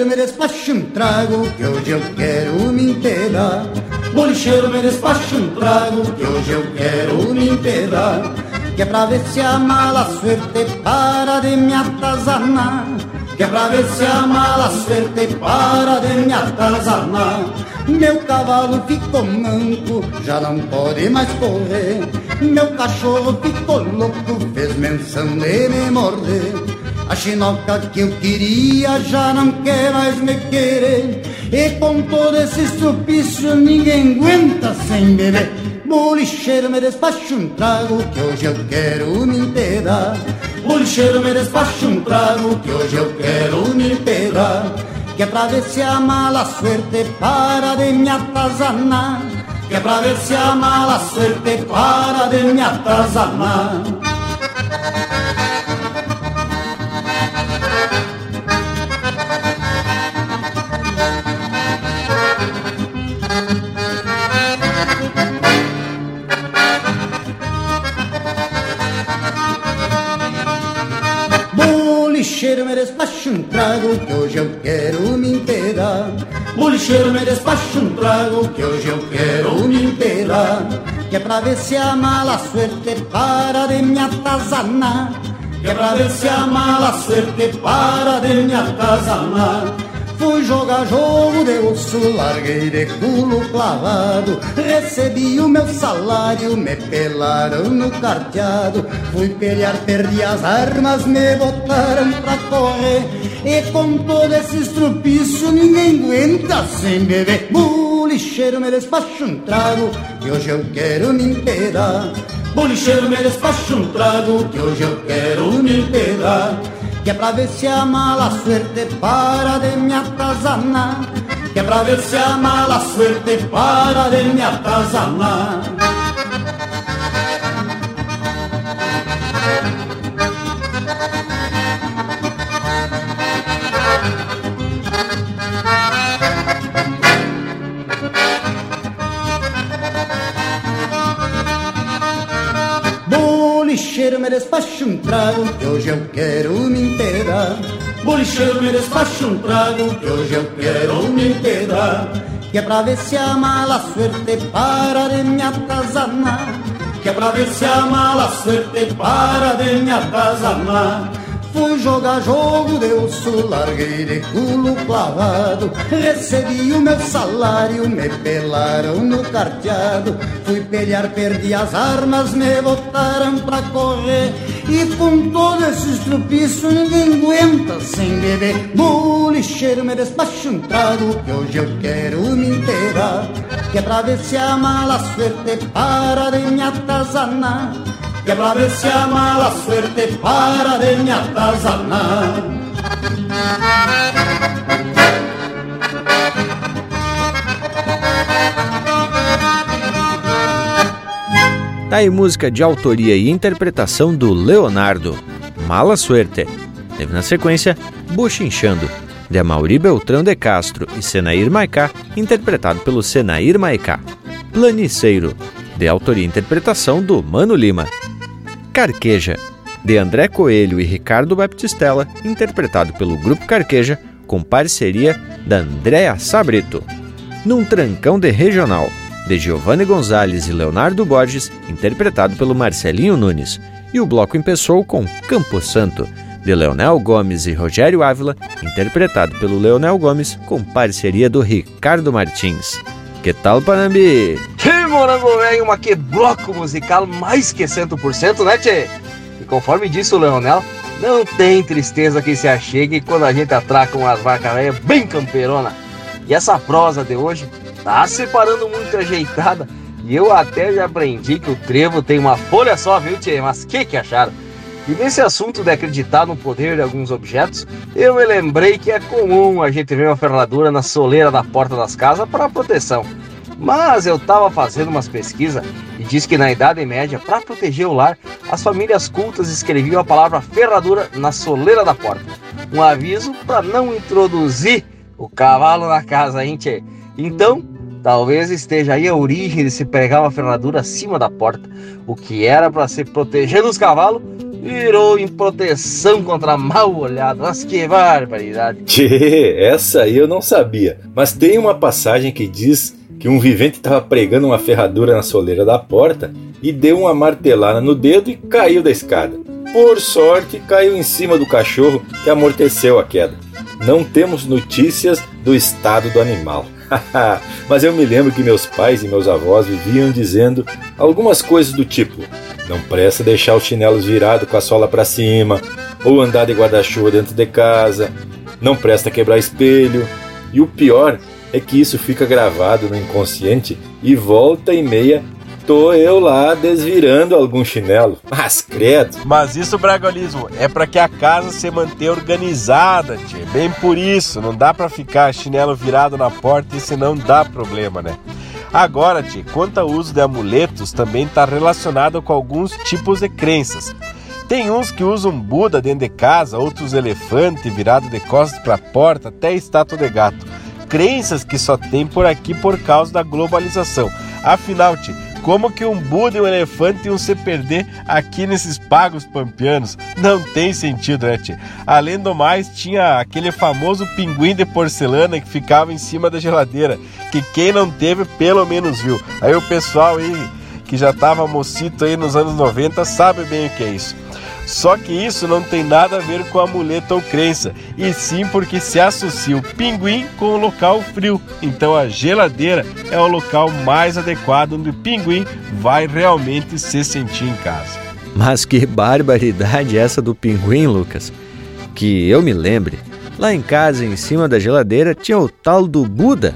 Bolicheiro me despacha um trago que hoje eu quero me inteirar. Bolicheiro me despacha um trago que hoje eu quero me inteirar. Que é pra ver se a mala suerte para de me atazanar. Que é pra ver se a mala suerte para de me atazanar. Meu cavalo ficou manco, já não pode mais correr. Meu cachorro ficou louco, fez menção de me morder. A chinoca que eu queria já não quer mais me querer. E com todo esse estupício ninguém aguenta sem beber. Bolicheiro me despacha um trago que hoje eu quero me inteirar. Bolicheiro me despacha um trago que hoje eu quero me inteirar. que é pra ver se a mala suerte para de me atazanar, que é pra ver se a mala suerte para de me atazanar. Um trago que hoje eu quero me inteirar. Bolicheiro me despacha um trago que hoje eu quero me inteirar. Que é pra ver se a mala suerte para de me atazanar. Que é pra ver se a mala suerte para de me atazanar. Fui jogar jogo de osso, larguei de culo clavado. Recebi o meu salário, me pelaram no carteado. Fui pelear, perdi as armas, me botaram pra correr. E com todo esse estrupiço, ninguém aguenta sem beber. Bolicheiro me despacha um trago, que hoje eu quero me inteirar. Bolicheiro me despacha um trago, que hoje eu quero me inteirar que é pra ver se a mala suerte para de me atazanar, que é pra ver se a mala suerte para de me atazanar. Bolicheiro me despacha um trago que hoje eu quero me inteirar. Bolicheiro me despacha um trago que hoje eu quero me inteirar. Que é pra ver se a mala suerte para de me atazanar. Que é pra ver se a mala suerte para de me atazanar. Fui jogar jogo de osso, larguei de culo clavado. Recebi o meu salário, me pelaram no carteado. Fui pelear, perdi as armas, me botaram pra correr. E com todo esse estrupiço ninguém aguenta sem beber. Bolicheiro me despacha um trago que hoje eu quero me inteirar. Que é pra ver se a mala suerte para de me atazanar que se a mala suerte para de me atazanar. Tá aí música de autoria e interpretação do Leonardo, Mala Suerte. Teve na sequência Buchinchando, de Amaury Beltrão de Castro e Senair Maicá, interpretado pelo Senair Maicá. Planiceiro, de autoria e interpretação do Mano Lima. Carqueja, de André Coelho e Ricardo Baptistella, interpretado pelo Grupo Carqueja, com parceria da Andréa Sabrito. Num Trancão de Regional, de Giovanni Gonzalez e Leonardo Borges, interpretado pelo Marcelinho Nunes. E o bloco empeçou com Campo Santo, de Leonel Gomes e Rogério Ávila, interpretado pelo Leonel Gomes, com parceria do Ricardo Martins. Que tal, Panambi? Morango velho, uma que bloco musical mais que 100%, né, tchê? E conforme disse o Leonel, não tem tristeza que se achegue quando a gente atraca umas vacas velhas bem camperona. E essa prosa de hoje tá separando muito ajeitada. E eu até já aprendi que o trevo tem uma folha só, viu, tchê? Mas que que acharam? E nesse assunto de acreditar no poder de alguns objetos, eu me lembrei que é comum a gente ver uma ferradura na soleira da porta das casas para proteção. Mas eu estava fazendo umas pesquisas e diz que na Idade Média, para proteger o lar, as famílias cultas escreviam a palavra ferradura na soleira da porta. Um aviso para não introduzir o cavalo na casa, hein, tchê? Então, talvez esteja aí a origem de se pregar uma ferradura acima da porta. O que era para se proteger dos cavalos virou em proteção contra mal olhado. Mas que barbaridade! Tchê, essa aí eu não sabia. Mas tem uma passagem que diz que um vivente estava pregando uma ferradura na soleira da porta e deu uma martelada no dedo e caiu da escada. Por sorte, caiu em cima do cachorro que amorteceu a queda. Não temos notícias do estado do animal. Mas eu me lembro que meus pais e meus avós viviam dizendo algumas coisas do tipo: não presta deixar os chinelos virados com a sola para cima, ou andar de guarda-chuva dentro de casa, não presta quebrar espelho. E o pior é que isso fica gravado no inconsciente e volta e meia tô eu lá desvirando algum chinelo. Mas credo. Mas isso, Bragolismo, é para que a casa se mantenha organizada, tia. Bem por isso, não dá para ficar chinelo virado na porta e senão dá problema, né? Agora, tia, quanto ao uso de amuletos, também está relacionado com alguns tipos de crenças. Tem uns que usam Buda dentro de casa, outros elefante virado de costas para a porta, até estátua de gato. Crenças que só tem por aqui por causa da globalização. Afinal, tia, como que um Buda e um elefante iam se perder aqui nesses pagos pampianos? Não tem sentido, né, tia? Além do mais, tinha aquele famoso pinguim de porcelana que ficava em cima da geladeira, que quem não teve, pelo menos viu. Aí o pessoal aí que já tava mocito aí nos anos 90 sabe bem o que é isso. Só que isso não tem nada a ver com amuleto ou crença, e sim porque se associa o pinguim com o local frio. Então a geladeira é o local mais adequado onde o pinguim vai realmente se sentir em casa. Mas que barbaridade essa do pinguim, Lucas. Que eu me lembre, lá em casa, em cima da geladeira, tinha o tal do Buda.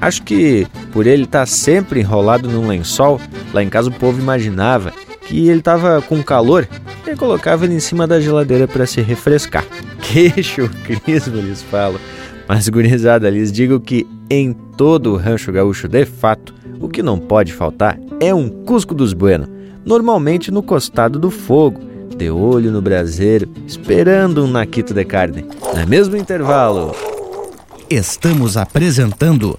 Acho que por ele estar sempre enrolado num lençol, lá em casa o povo imaginava que ele estava com calor e colocava ele em cima da geladeira para se refrescar. Que chucrismo, eles falam. Mas, gurizada, lhes digo que em todo o rancho gaúcho, de fato, o que não pode faltar é um Cusco dos Bueno, normalmente no costado do fogo, de olho no braseiro, esperando um naquito de carne. No mesmo intervalo. Estamos apresentando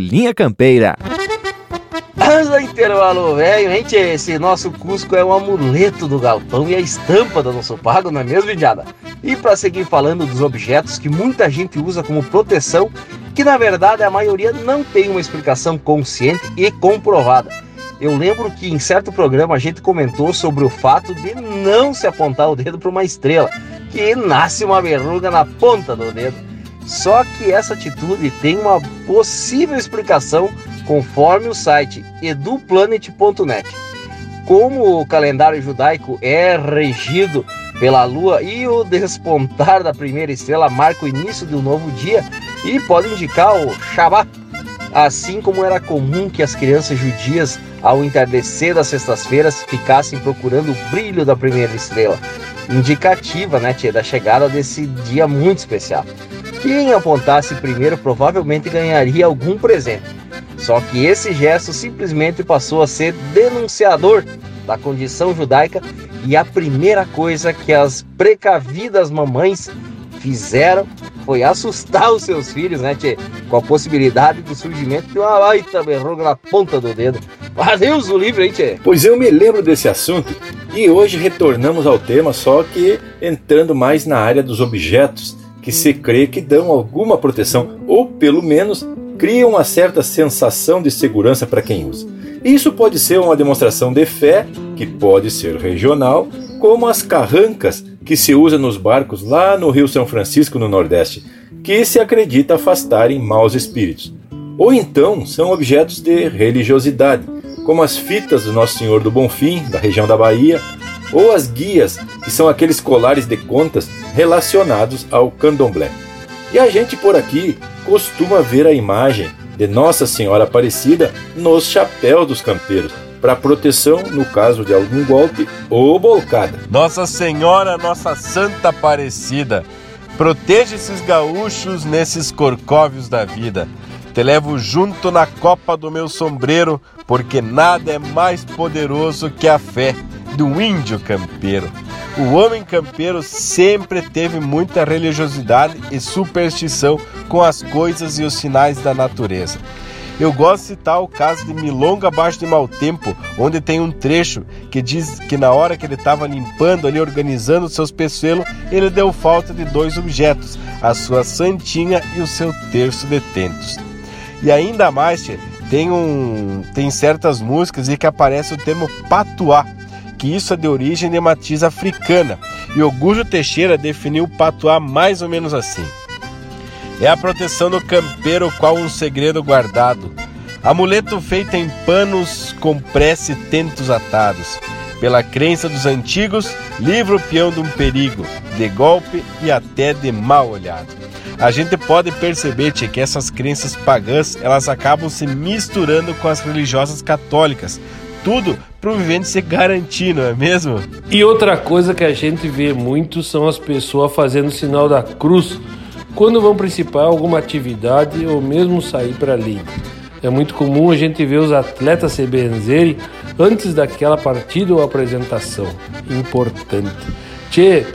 Linha Campeira. Mas o intervalo velho, gente, esse nosso Cusco é um amuleto do galpão e a estampa do nosso pago, não é mesmo, Indiada? E para seguir falando dos objetos que muita gente usa como proteção, que na verdade a maioria não tem uma explicação consciente e comprovada. Eu lembro que em certo programa a gente comentou sobre o fato de não se apontar o dedo para uma estrela, que nasce uma verruga na ponta do dedo. Só que essa atitude tem uma possível explicação conforme o site eduplanet.net. Como o calendário judaico é regido pela lua e o despontar da primeira estrela marca o início de um novo dia e pode indicar o Shabat, assim como era comum que as crianças judias, ao entardecer das sextas-feiras, ficassem procurando o brilho da primeira estrela, indicativa né, tia, da chegada desse dia muito especial. Quem apontasse primeiro provavelmente ganharia algum presente. Só que esse gesto simplesmente passou a ser denunciador da condição judaica e a primeira coisa que as precavidas mamães fizeram foi assustar os seus filhos, né, tchê? Com a possibilidade do surgimento de uma baita verruga na ponta do dedo. Adeus o livro, hein, tchê? Pois eu me lembro desse assunto e hoje retornamos ao tema, só que entrando mais na área dos objetos que se crê que dão alguma proteção ou, pelo menos, criam uma certa sensação de segurança para quem usa. Isso pode ser uma demonstração de fé, que pode ser regional, como as carrancas que se usa nos barcos lá no Rio São Francisco, no Nordeste, que se acredita afastarem maus espíritos. Ou então são objetos de religiosidade, como as fitas do Nosso Senhor do Bonfim, da região da Bahia, ou as guias, que são aqueles colares de contas relacionados ao candomblé. E a gente por aqui costuma ver a imagem de Nossa Senhora Aparecida nos chapéus dos campeiros, para proteção no caso de algum golpe ou bolcada. Nossa Senhora, Nossa Santa Aparecida, proteja esses gaúchos nesses corcóvios da vida. Te levo junto na copa do meu sombreiro, porque nada é mais poderoso que a fé do índio campeiro. O homem campeiro sempre teve muita religiosidade e superstição com as coisas e os sinais da natureza. Eu gosto de citar o caso de Milonga abaixo de Mau Tempo, onde tem um trecho que diz que na hora que ele estava limpando ali, organizando seus peçoelos, ele deu falta de dois objetos, a sua santinha e o seu terço de tentos. E ainda mais, tem, um, tem certas músicas em que aparece o termo patuá, que isso é de origem de matiz africana. E Augusto Teixeira definiu o patuá mais ou menos assim. É a proteção do campeiro qual um segredo guardado. Amuleto feito em panos com prece tentos atados. Pela crença dos antigos, livra o peão de um perigo, de golpe e até de mal olhado. A gente pode perceber que essas crenças pagãs elas acabam se misturando com as religiosas católicas. Tudo para o vivente se garantir, não é mesmo? E outra coisa que a gente vê muito são as pessoas fazendo o sinal da cruz quando vão participar alguma atividade ou mesmo sair para ali. É muito comum a gente ver os atletas se benzerem antes daquela partida ou apresentação. Importante. Tchê,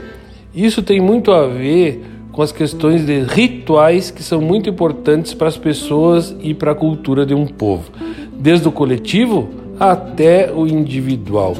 isso tem muito a ver com as questões de rituais que são muito importantes para as pessoas e para a cultura de um povo, desde o coletivo até o individual,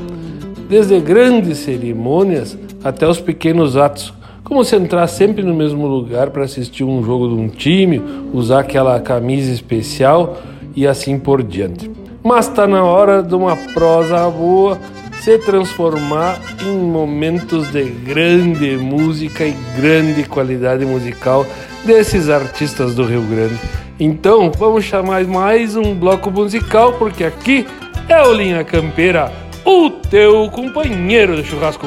desde grandes cerimônias até os pequenos atos como se entrar sempre no mesmo lugar para assistir um jogo de um time, usar aquela camisa especial e assim por diante. Mas está na hora de uma prosa boa se transformar em momentos de grande música e grande qualidade musical desses artistas do Rio Grande. Então vamos chamar mais um bloco musical, porque aqui é o Linha Campeira, o teu companheiro de churrasco.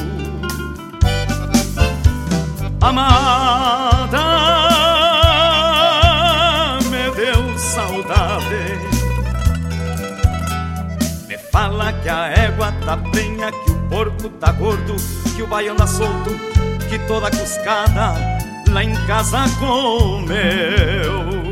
Amada, Me fala que a égua tá penha, que o porco tá gordo, que o baiano tá solto, que toda cuscada lá em casa comeu.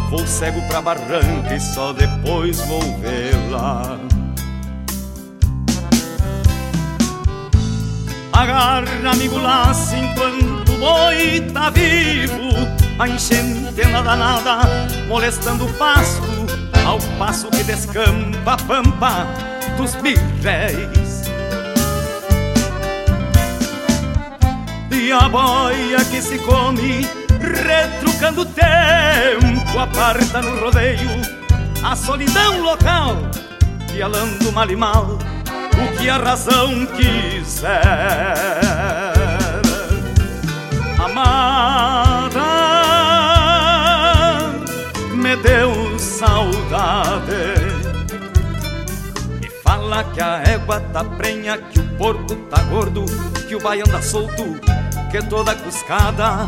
vou cego pra barranca e só depois vou vê-la. Agarra, amigo, laço enquanto o boi tá vivo. A enchente anda danada, molestando o pasto, ao passo que descampa a pampa dos birréis. E a boia que se come, retrucando o tempo, aparta no rodeio a solidão local, pialando mal e mal o que a razão quiser. Amada, me deu saudade. Me fala que a égua tá prenha, que o porco tá gordo, que o baiano anda solto, que toda cuscada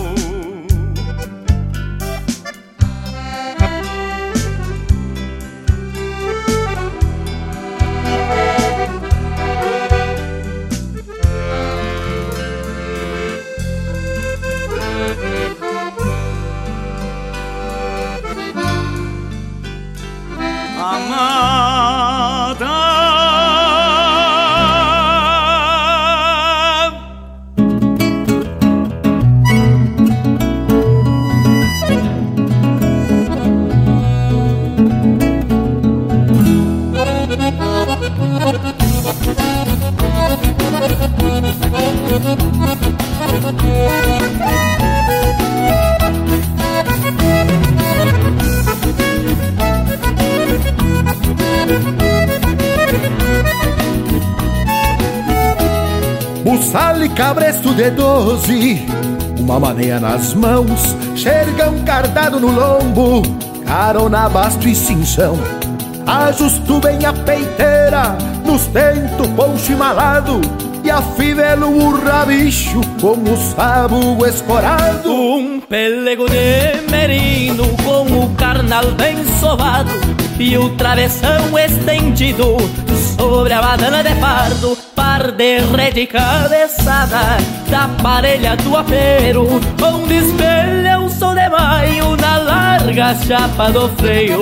Buçal e cabresto de doze Uma maneia nas mãos Xergão cardado no lombo Carona, basto e cinchão. Ajusto bem a peiteira Nos tento poncho e malado E afivelo o rabicho Com o sabo escorado. Um pelego de merino Com o carnal bem sovado E o travessão estendido Sobre a banana de pardo Par de rede cabeçada Da parelha do apero Onde espelha o sol de maio Na larga chapa do freio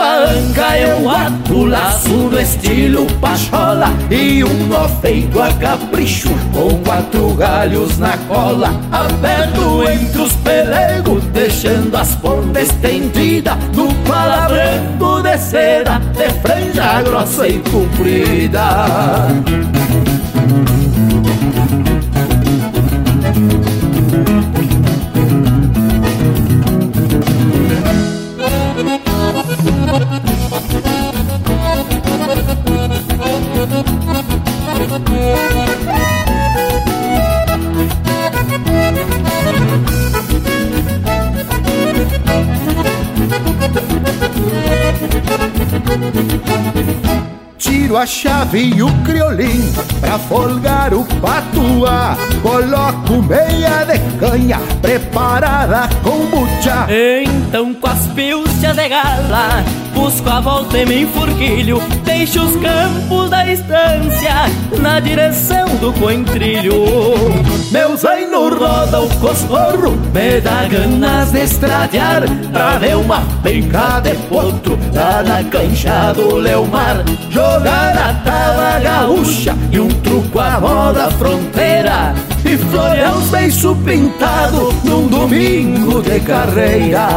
a anca eu ato laço no estilo pachola E um nó feito a capricho Com quatro galhos na cola Aberto entre os pelegos Deixando as pontas estendidas No pala branco de seda De franja grossa e comprida a chave e o criolim Pra folgar o patuá. Coloco meia de canha Preparada com bucha Então com as pilchas de gala Busco a volta e me enfurquilho Deixo os campos da estância Na direção do coentrilho. Meu zaino roda o coscorro Me dá ganas de estradear Pra ver uma penca de potro Lá na cancha do Leomar. Jogar a tava gaúcha E um truco à moda fronteira. E florear os beiços pintados num domingo de carreira.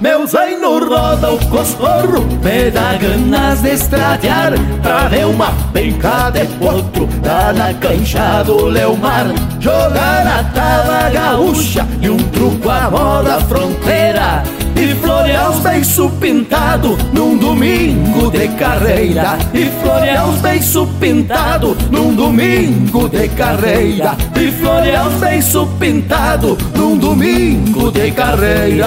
Meus no roda o cosporro, me dá ganas de estratear pra ver uma pencada de potro lá na cancha do Leomar. Jogar a tava gaúcha e um truco à moda fronteira e florear os beiços pintado num domingo de carreira E florear os beiços pintado num domingo de carreira E florear os beiços pintado num domingo de carreira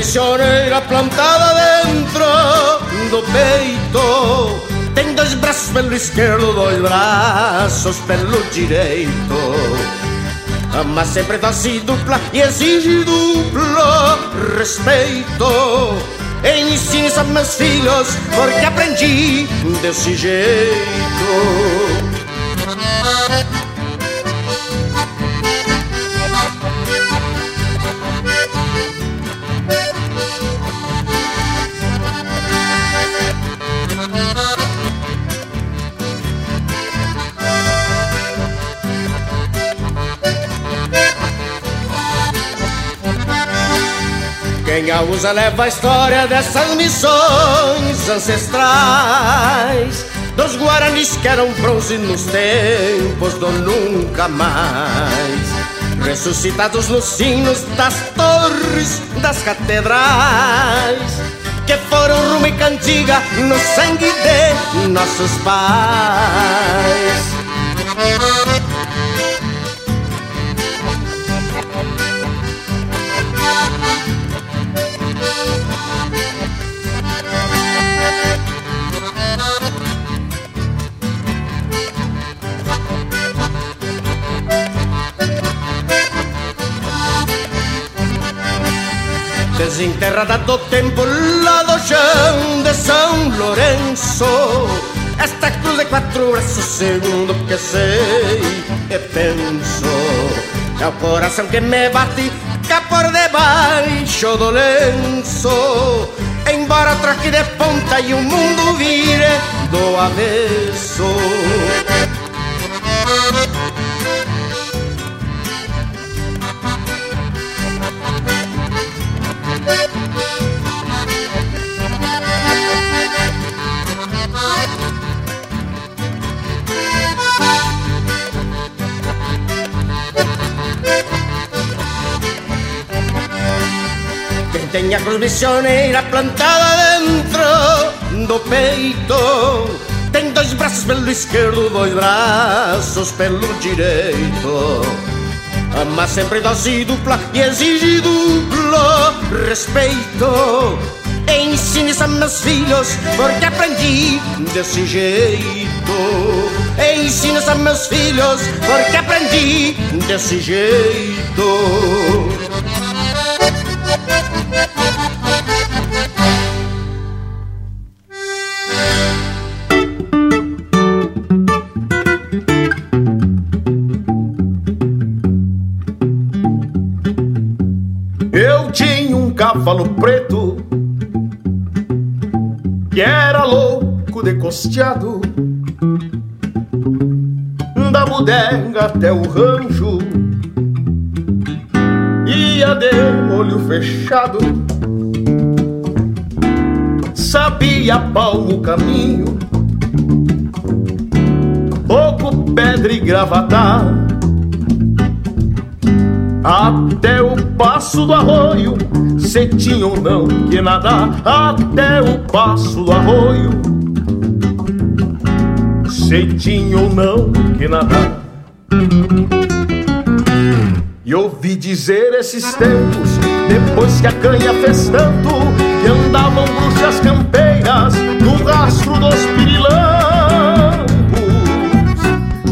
missioneira plantada dentro do peito. Tem dois braços pelo esquerdo, dois braços pelo direito. Ama sempre dose dupla e exige duplo respeito. Ensine isso meus filhos porque aprendi desse jeito A usa leva a história dessas missões ancestrais Dos guaranis que eram bronze nos tempos do nunca mais. Ressuscitados nos sinos das torres das catedrais Que foram rumo e cantiga no sangue de nossos pais Desenterrada do tempo lá do chão de São Lourenço. Esta cruz de quatro braços, segundo que sei e penso. É o coração que me bate cá por debaixo do lenço. Embora troque de ponta e o mundo vire do avesso Tem a cruz missioneira plantada dentro do peito Tem dois braços pelo esquerdo, dois braços pelo direito Ama sempre dose dupla e exige duplo respeito. Ensine a meus filhos porque aprendi desse jeito. Ensine a meus filhos porque aprendi desse jeito cavalo preto que era louco de costeado. Da bodega até o rancho ia de olho fechado. Sabia pau o caminho pouco pedra e gravatar até o passo do arroio, se tinha ou não que nadar, até o passo do arroio, se tinha ou não que nadar. E ouvi dizer esses tempos, depois que a canha fez tanto, que andavam bruxas campeiras no rastro dos pirilampos.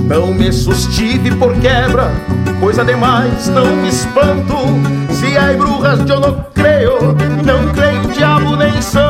Não me sustive por quebra, coisa demais, não me espanto. Se há bruxas eu não creio, não creio diabo nem santo.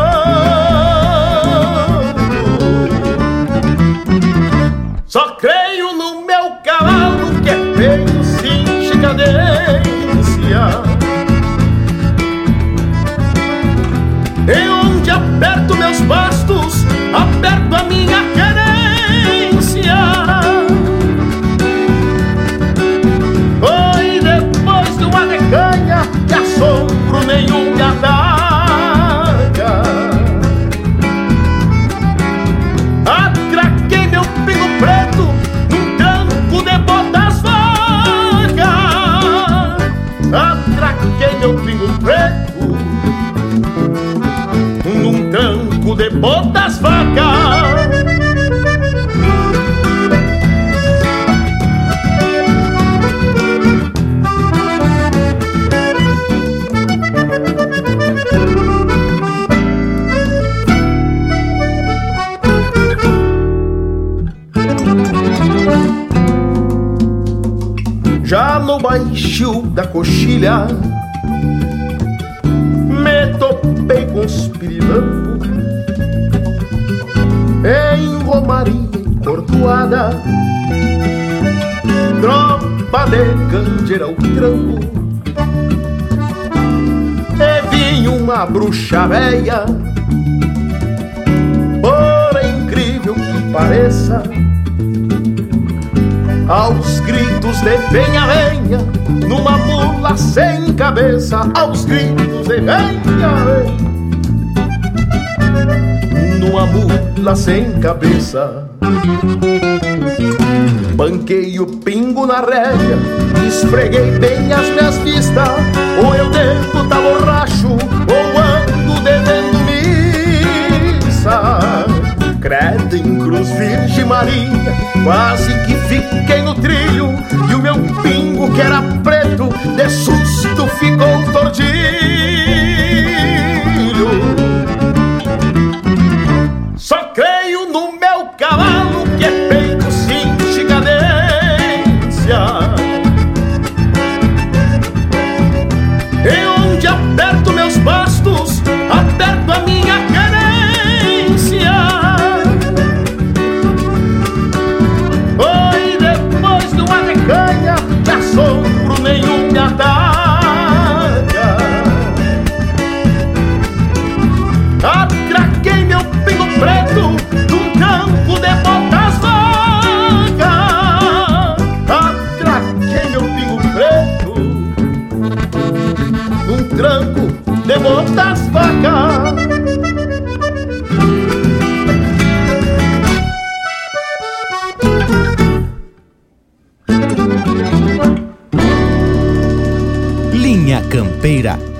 Já no baixio da coxilha Me topei com os pirilampos Em romaria e cordoada Tropa de candeira ao tranco E vinha uma bruxa véia Por incrível que pareça aos gritos de venha, venha, numa mula sem cabeça, aos gritos de venha, venha, numa mula sem cabeça. Banquei o pingo na rédea, esfreguei bem as minhas vistas, ou eu devo tá borracho, ou ando devendo missa. Credo Virgem Maria, quase que fiquei no trilho E o meu pingo que era preto, de susto ficou tordilho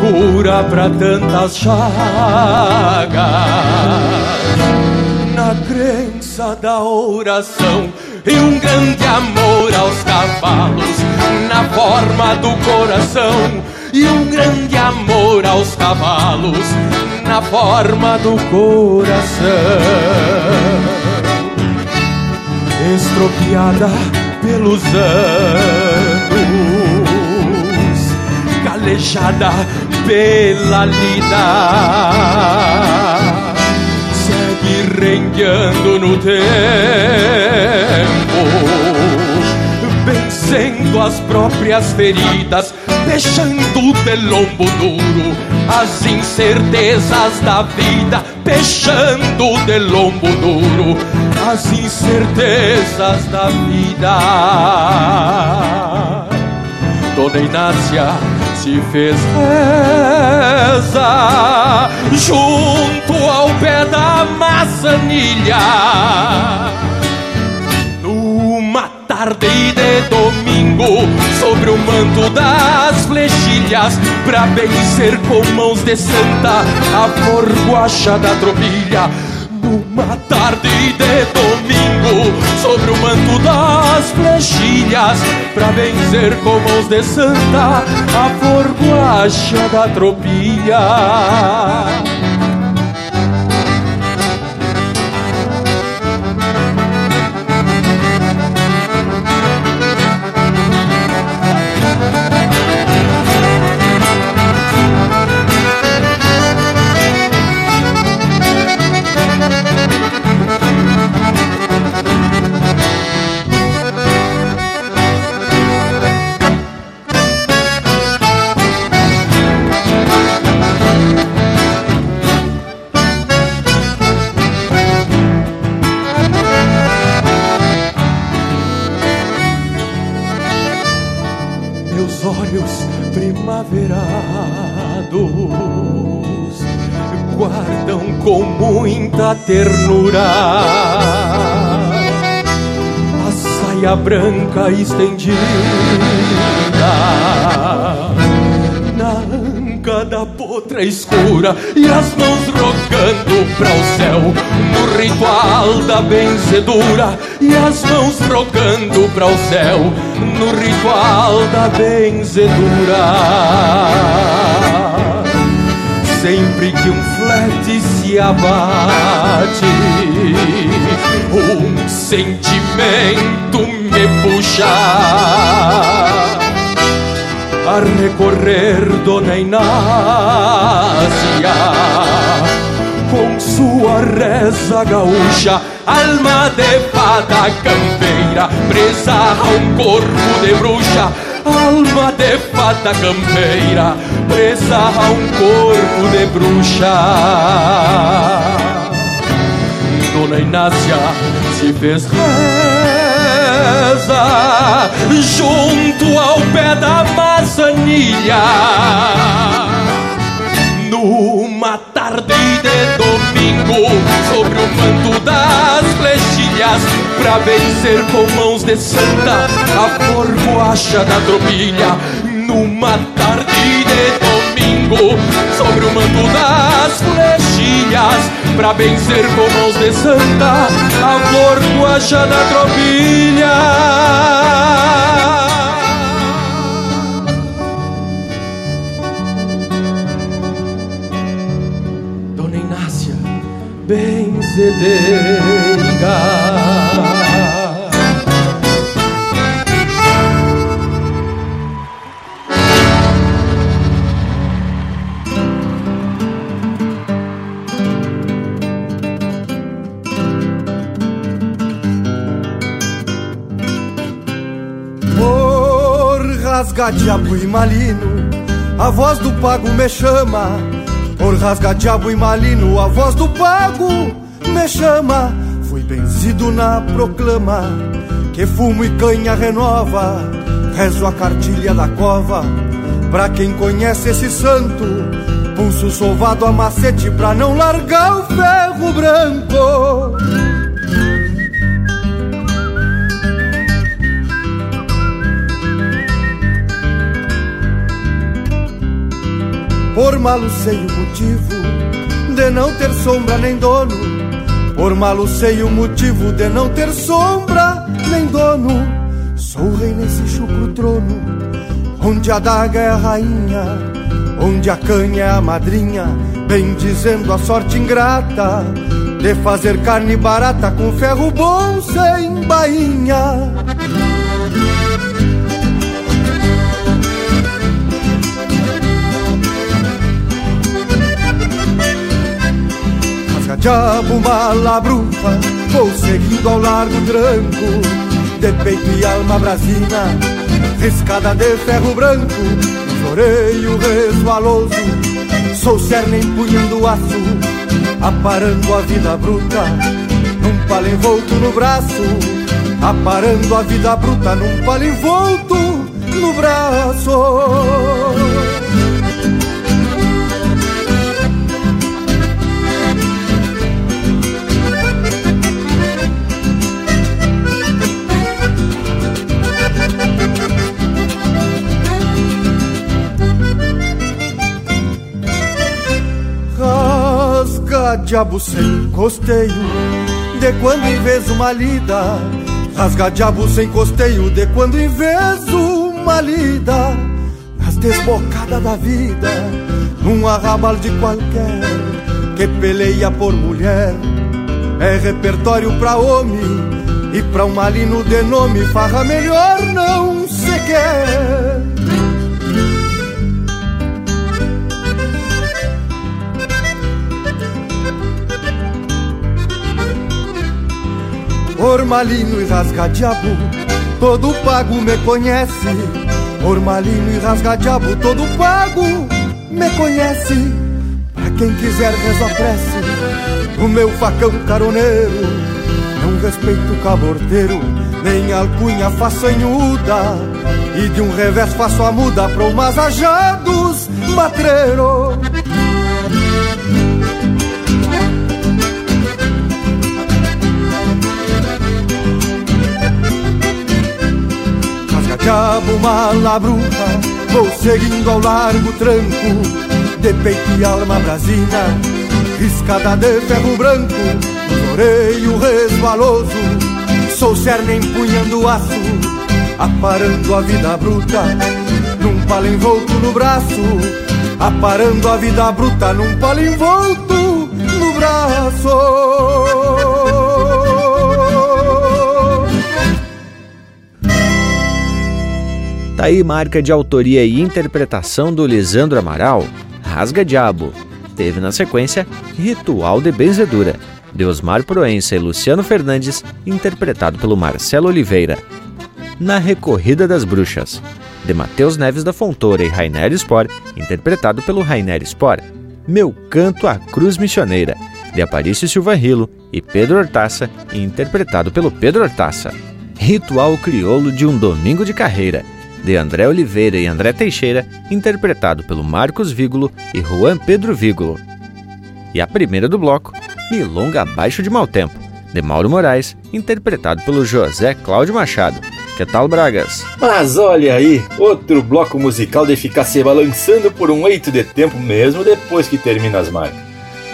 Cura pra tantas chagas. Na crença da oração E um grande amor aos cavalos Na forma do coração E um grande amor aos cavalos Na forma do coração. Estropiada pelos anos, calejada pela lida, segue rengueando no tempo, vencendo as próprias feridas, deixando de lombo duro as incertezas da vida, fechando de lombo duro as incertezas da vida. Dona Inácia se fez reza junto ao pé da maçanilha. Numa tarde de domingo, sobre o manto das flechilhas, pra vencer com mãos de santa a forguacha da tropilha. Numa tarde de domingo, sobre o manto das flechilhas, pra vencer com mãos de santa a forguacha da tropilha. Com muita ternura. A saia branca estendida na anca da potra escura e as mãos rogando para o céu no ritual da benzedura e as mãos rogando para o céu no ritual da benzedura. Sempre que um flete se abate, um sentimento me puxa. A recorrer Dona Inácia com sua reza gaúcha, alma de fada campeira, presa a um corpo de bruxa alma de fada campeira, presa a um corpo de bruxa. Dona Inácia se fez reza junto ao pé da maçanilha. Numa tarde de domingo, sobre o manto das flechilhas, pra vencer com mãos de santa a forguacha da tropilha. Tarde de domingo, sobre o manto das flechilhas, pra vencer com mãos de santa a forguacha da tropilha. Dona Inácia, benzedeira. Rasga-diabo e malino, a voz do pago me chama. Por rasga-diabo e malino, a voz do pago me chama. Fui benzido na proclama, que fumo e canha renova. Rezo a cartilha da cova, pra quem conhece esse santo. Pulso sovado a macete pra não largar o ferro branco. Por malo sei o motivo de não ter sombra nem dono. Por malo sei o motivo de não ter sombra nem dono. Sou rei nesse chucro trono, onde a daga é a rainha, onde a canha é a madrinha, bem dizendo a sorte ingrata de fazer carne barata com ferro bom sem bainha. Diabo malabrufa, vou seguindo ao largo tranco, de peito e alma brasina, riscada de ferro branco, floreio resvaloso, sou cerne empunhando aço, aparando a vida bruta, num palo envolto no braço, aparando a vida bruta num palo envolto no braço. Rasga diabo sem costeio, de quando em vez uma lida. Rasga diabo sem costeio, de quando em vez uma lida. Nas desbocadas da vida, num arrabal de qualquer que peleia por mulher. É repertório pra homem e pra um malino de nome, farra melhor não se quer. Ormalino e rasga-diabo, todo pago me conhece. Ormalino e rasga-diabo, todo pago me conhece. Pra quem quiser rezar prece, o meu facão caroneiro. Não respeito caborteiro, nem alcunha façanhuda. E de um revés faço a muda pra umas ajados matreiro. Cabo mala bruta, vou seguindo ao largo tranco, de peito e alma brasina, riscada de ferro branco, floreio resvaloso, sou cerne empunhando aço, aparando a vida bruta, num palo envolto no braço, aparando a vida bruta num palo envolto no braço. Aí marca de autoria e interpretação do Lisandro Amaral, Rasga Diabo. Teve na sequência Ritual de Benzedura, de Osmar Proença e Luciano Fernandes, interpretado pelo Marcelo Oliveira. Na Recorrida das Bruxas, de Matheus Neves da Fontoura e Rainer Spor, interpretado pelo Rainer Spor. Meu Canto à Cruz Missioneira, de Aparício Silva Rilo e Pedro Hortaça, interpretado pelo Pedro Hortaça. Ritual Crioulo de um Domingo de Carreira, de André Oliveira e André Teixeira, interpretado pelo Marcos Vígulo e Juan Pedro Vígulo. E a primeira do bloco, Milonga Abaixo de Mau Tempo, de Mauro Moraes, interpretado pelo José Cláudio Machado. Que tal, Bragas? Mas olha aí, outro bloco musical de ficar se balançando por um eito de tempo mesmo depois que termina as marcas.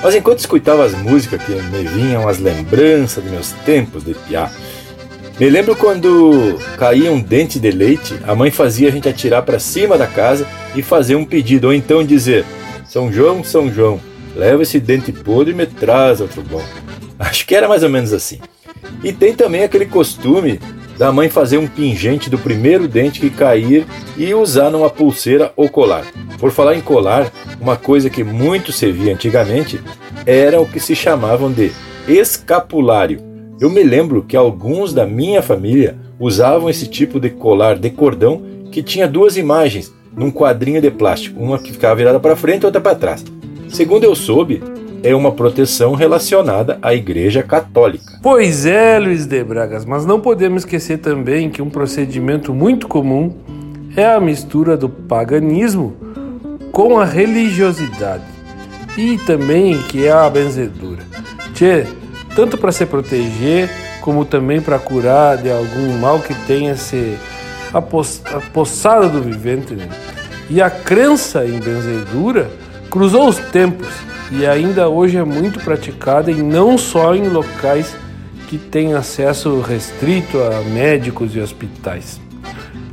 Mas enquanto escutava as músicas que me vinham as lembranças dos meus tempos de piá, me lembro quando caía um dente de leite, a mãe fazia a gente atirar para cima da casa e fazer um pedido, ou então dizer: São João, São João, leva esse dente podre e me traz outro bom. Acho que era mais ou menos assim. E tem também aquele costume da mãe fazer um pingente do primeiro dente que cair e usar numa pulseira ou colar. Por falar em colar, uma coisa que muito se via antigamente era o que se chamavam de escapulário eu me lembro que alguns da minha família usavam esse tipo de colar de cordão que tinha duas imagens num quadrinho de plástico, uma que ficava virada para frente e outra para trás. Segundo eu soube, é uma proteção relacionada à Igreja Católica. Pois é, Luiz de Bragas, mas não podemos esquecer também que um procedimento muito comum é a mistura do paganismo com a religiosidade e também que é a benzedura. Tchê, tanto para se proteger como também para curar de algum mal que tenha se apossado do vivente. Né? E a crença em benzedura cruzou os tempos e ainda hoje é muito praticada e não só em locais que têm acesso restrito a médicos e hospitais.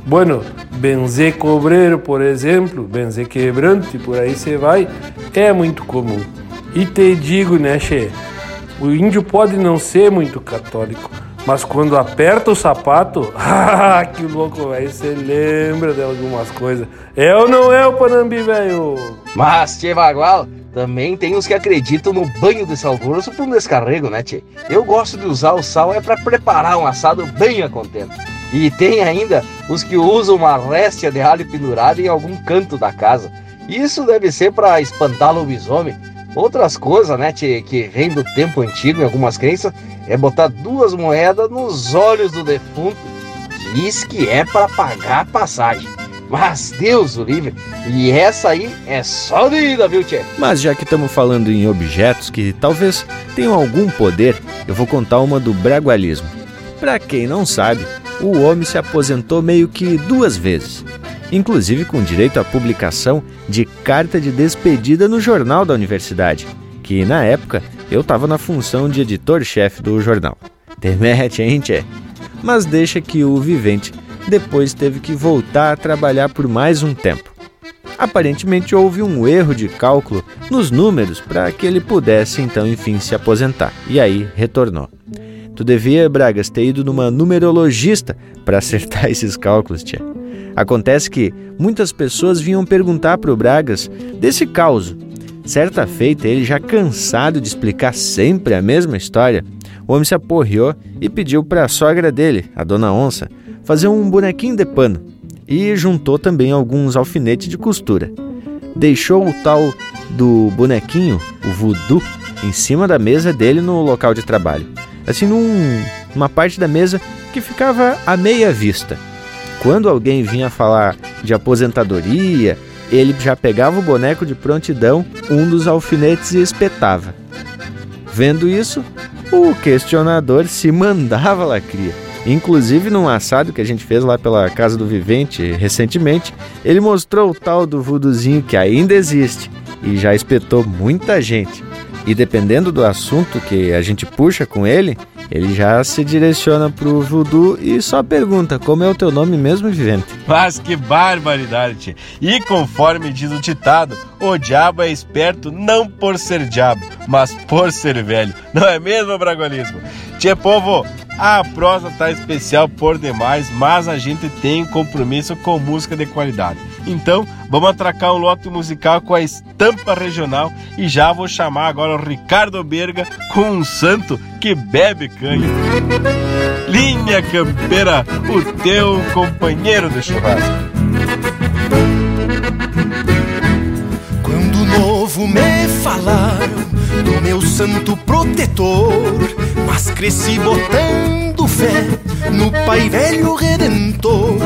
Bueno, benzer cobreiro, por exemplo, benzer quebrante, por aí você vai, é muito comum. E te digo, né, che, o índio pode não ser muito católico, mas quando aperta o sapato, ah, que louco, velho, você lembra de algumas coisas. Ou não é o Panambi, velho? Mas, Tchê Bagual, também tem os que acreditam no banho de sal grosso para um descarrego, né, Tchê? Eu gosto de usar o sal é para preparar um assado bem a contento. E tem ainda os que usam uma réstia de alho pendurada em algum canto da casa. Isso deve ser para espantar lobisomem Outras coisas, né, que vem do tempo antigo em algumas crenças, é botar duas moedas nos olhos do defunto. Diz que é para pagar a passagem. Mas Deus o livre, e essa aí é só de ida, viu, Tchê? Mas já que estamos falando em objetos que talvez tenham algum poder, eu vou contar uma do bragualismo. Para quem não sabe, o homem se aposentou meio que duas vezes inclusive com direito à publicação de carta de despedida no jornal da universidade, que na época eu estava na função de editor-chefe do jornal. Demete, hein, tchê? Mas deixa que o vivente depois teve que voltar a trabalhar por mais um tempo. Aparentemente houve um erro de cálculo nos números para que ele pudesse então enfim se aposentar, e aí retornou. Tu devia, Bragas, ter ido numa numerologista para acertar esses cálculos, tia. Acontece que muitas pessoas vinham perguntar para o Bragas desse caos. Certa feita, ele já cansado de explicar sempre a mesma história, o homem se aporreou e pediu para a sogra dele, a dona Onça, fazer um bonequinho de pano e juntou também alguns alfinetes de costura. Deixou o tal do bonequinho, o voodoo, em cima da mesa dele no local de trabalho, assim num, numa parte da mesa que ficava à meia vista. Quando alguém vinha falar de aposentadoria, ele já pegava o boneco de prontidão, um dos alfinetes e espetava. Vendo isso, o questionador se mandava lacria. Inclusive, num assado que a gente fez lá pela Casa do Vivente recentemente, ele mostrou o tal do vuduzinho que ainda existe e já espetou muita gente. E dependendo do assunto que a gente puxa com ele, ele já se direciona pro voodoo e só pergunta como é o teu nome mesmo, vivente. Mas que barbaridade. E conforme diz o ditado, o diabo é esperto não por ser diabo, mas por ser velho. Não é mesmo, Bragolismo? Tia povo, a prosa tá especial por demais, mas a gente tem compromisso com música de qualidade. Então, vamos atracar um lote musical com a estampa regional e já vou chamar agora o Ricardo Berga com um santo que bebe canha. Linha Campeira, o teu companheiro de churrasco. Quando novo me falaram do meu santo protetor, mas cresci botando fé no Pai Velho Redentor.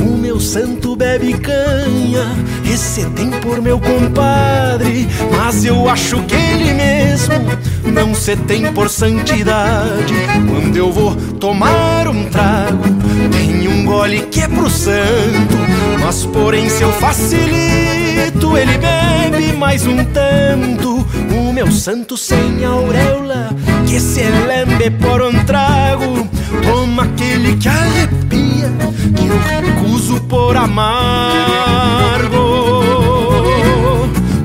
O meu santo bebe canha, esse tem por meu compadre, mas eu acho que ele mesmo não se tem por santidade. Quando eu vou tomar um trago, tem um gole que é pro santo, mas porém se eu facilito, ele bebe mais um tanto. O meu santo sem auréola, que se lembre por um trago, toma aquele que arrepia, que eu recuso por amargo.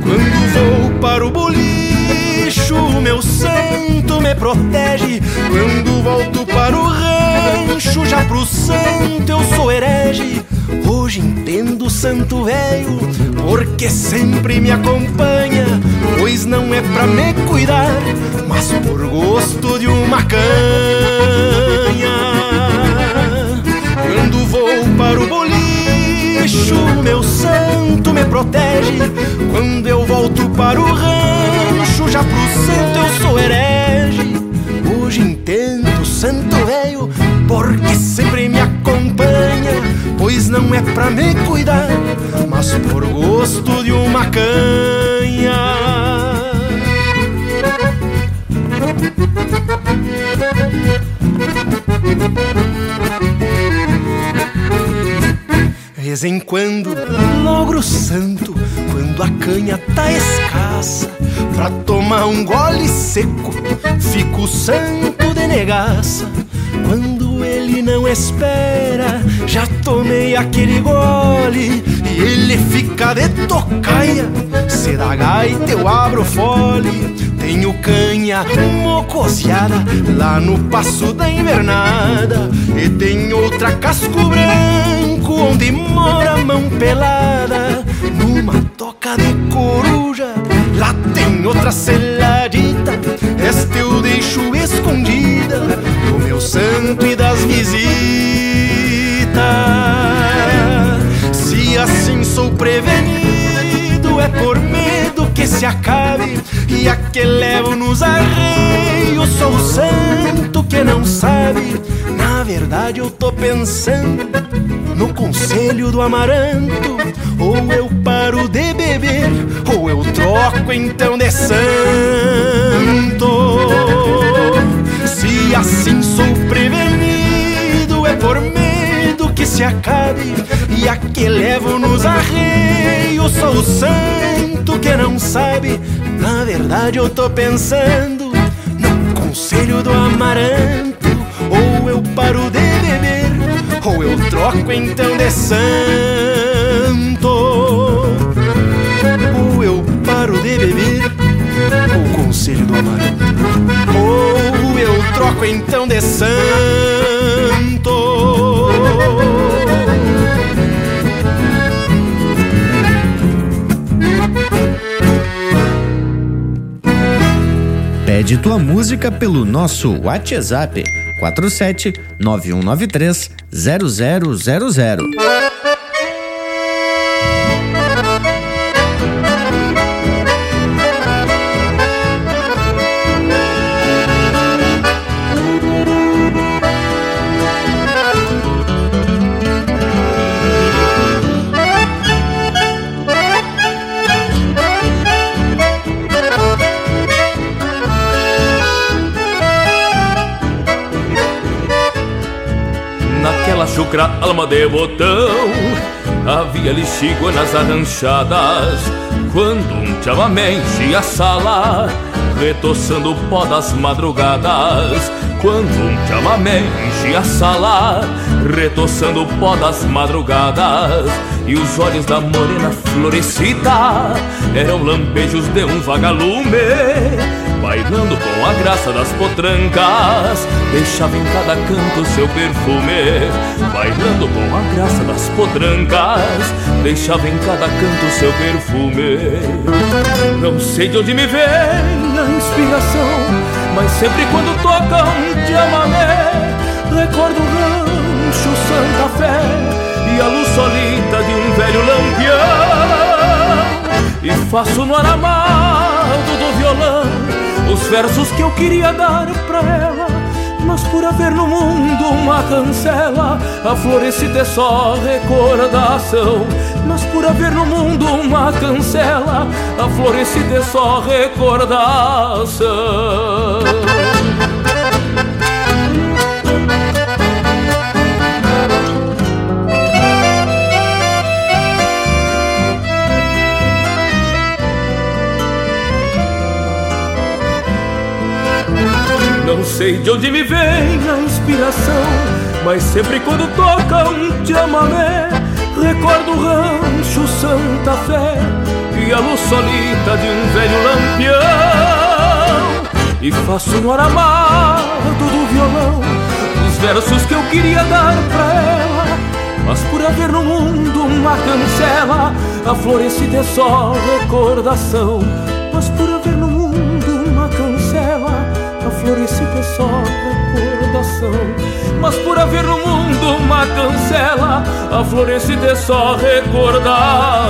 Quando vou para o bolicho, meu santo me protege. Quando volto para o rancho, já pro santo eu sou herege. Hoje entendo o santo velho, porque sempre me acompanha. Pois não é pra me cuidar, mas por gosto de uma canha. Quando vou para o bolicho, meu santo me protege. Quando eu volto para o rancho, já pro santo eu sou herege. Porque sempre me acompanha. Pois não é pra me cuidar, mas por gosto de uma canha. Vez em quando, logro santo, quando a canha tá escassa, pra tomar um gole seco, fico santo de negaça. Quando ele não espera, já tomei aquele gole e ele fica de tocaia. Se dá gaita, eu abro fole. Tenho canha mocoseada lá no passo da invernada. E tem outra casco branco onde mora a mão pelada. Numa toca de coruja, lá tem outra seladita. Esta eu deixo escondida do meu e das visitas. Se assim sou prevenido, é por medo que se acabe e a que levo nos arreios. Sou o santo que não sabe. Na verdade, eu tô pensando no conselho do amaranto. Ou eu paro de beber, ou eu troco então de santo. Se assim sou prevenido, é por medo que se acabe. E a que levo nos arreios, sou o santo que não sabe. Na verdade eu tô pensando no conselho do amaranto. Ou eu paro de beber, ou eu troco então de santo. Ou eu paro de beber, ou conselho do amaranto. Ou eu troco então de santo. Pede tua música pelo nosso WhatsApp 47 9193 0000. Chucra alma de botão. Havia lixigo nas arranchadas Quando um chamamé enchia a sala Retoçando o pó das madrugadas. Quando um chamamé enchia a sala Retoçando o pó das madrugadas. E os olhos da morena florescida Eram lampejos de um vagalume Bailando com a graça das potrancas. Deixava em cada canto seu perfume Bailando com a graça das potrancas. Deixava em cada canto seu perfume. Não sei de onde me vem a inspiração Mas sempre quando toca um chamamé Recordo o rancho Santa Fé E a luz solita de um velho lampião. E faço no aramado do violão os versos que eu queria dar pra ela. Mas por haver no mundo uma cancela, a florescida é só recordação. Mas por haver no mundo uma cancela, a florescida é só recordação. Sei de onde me vem a inspiração, mas sempre quando toca um chamamé, recordo o rancho Santa Fé e a luz solita de um velho lampião. E faço no aramado do violão os versos que eu queria dar pra ela. Mas por haver no mundo uma cancela, a florescida é só recordação. Recordação. Mas por haver no mundo uma cancela, a florescida é só recordação.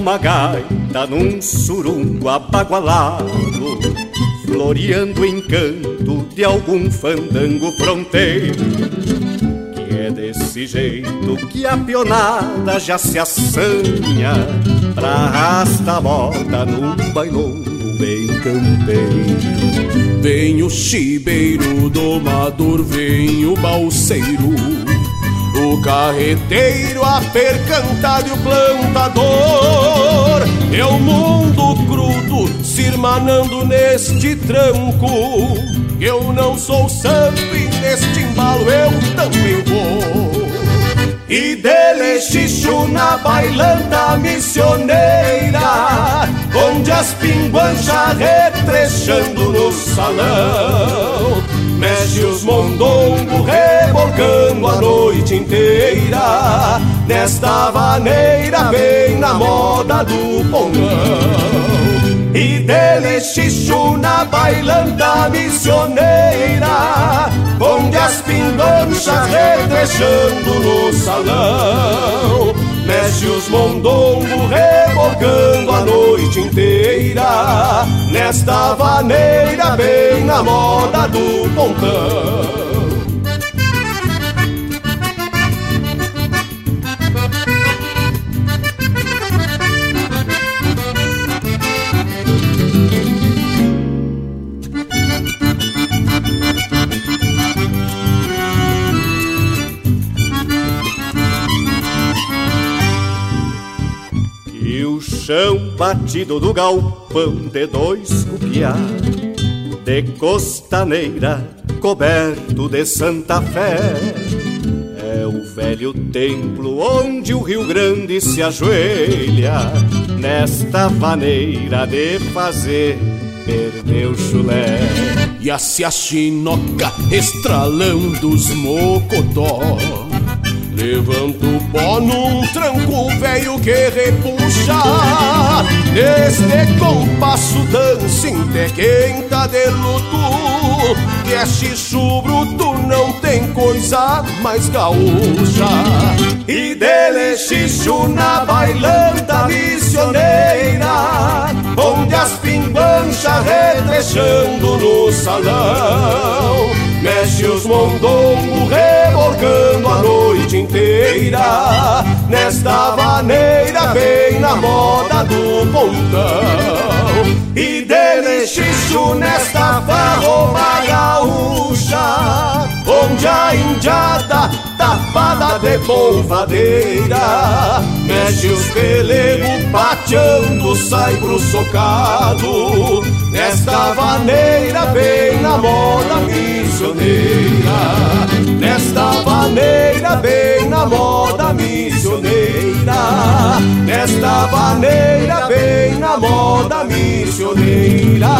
Uma gaita num surungo abagualado Floreando o encanto de algum fandango fronteiro Que é desse jeito que a pionada já se assanha Pra arrastar a moda num bailongo bem campeiro. Vem o chibeiro, domador, vem o balseiro o carreteiro, a percantada e o plantador. É o mundo crudo se irmanando neste tranco. Eu não sou santo e neste embalo eu também vou. E dele xixo na bailanta missioneira Onde as pinguanchas retrechando no salão Mexe os mondongos rebolcando a noite inteira. Nesta vaneira bem na moda do pongão. E dele xixo na bailanta missioneira. Onde as pindonchas retrechando no salão. Mexe os mondongos rebocando a noite inteira Nesta vaneira bem na moda do pontão batido do galpão de dois cupiá De costaneira coberto de Santa Fé. É o velho templo onde o Rio Grande se ajoelha Nesta maneira de fazer perder o chulé. E a chinoca estralando os mocotó Levanto o pó num tranco velho que repuxa. Neste compasso dança quenta de luto. Que é xixo bruto, não tem coisa mais gaúcha. E dele xixo na bailanta missioneira Onde as pimbanchas retrechando no salão. Mexe os mondongos reborcando a noite inteira Nesta maneira bem na moda do pontão. E dele nesta farroba gaúcha Onde a indiada tapada de polvadeira. Mexe os pelegos pateando, sai pro socado. Nesta maneira bem na moda missioneira. Nesta maneira bem na moda missioneira. Nesta maneira bem na moda missioneira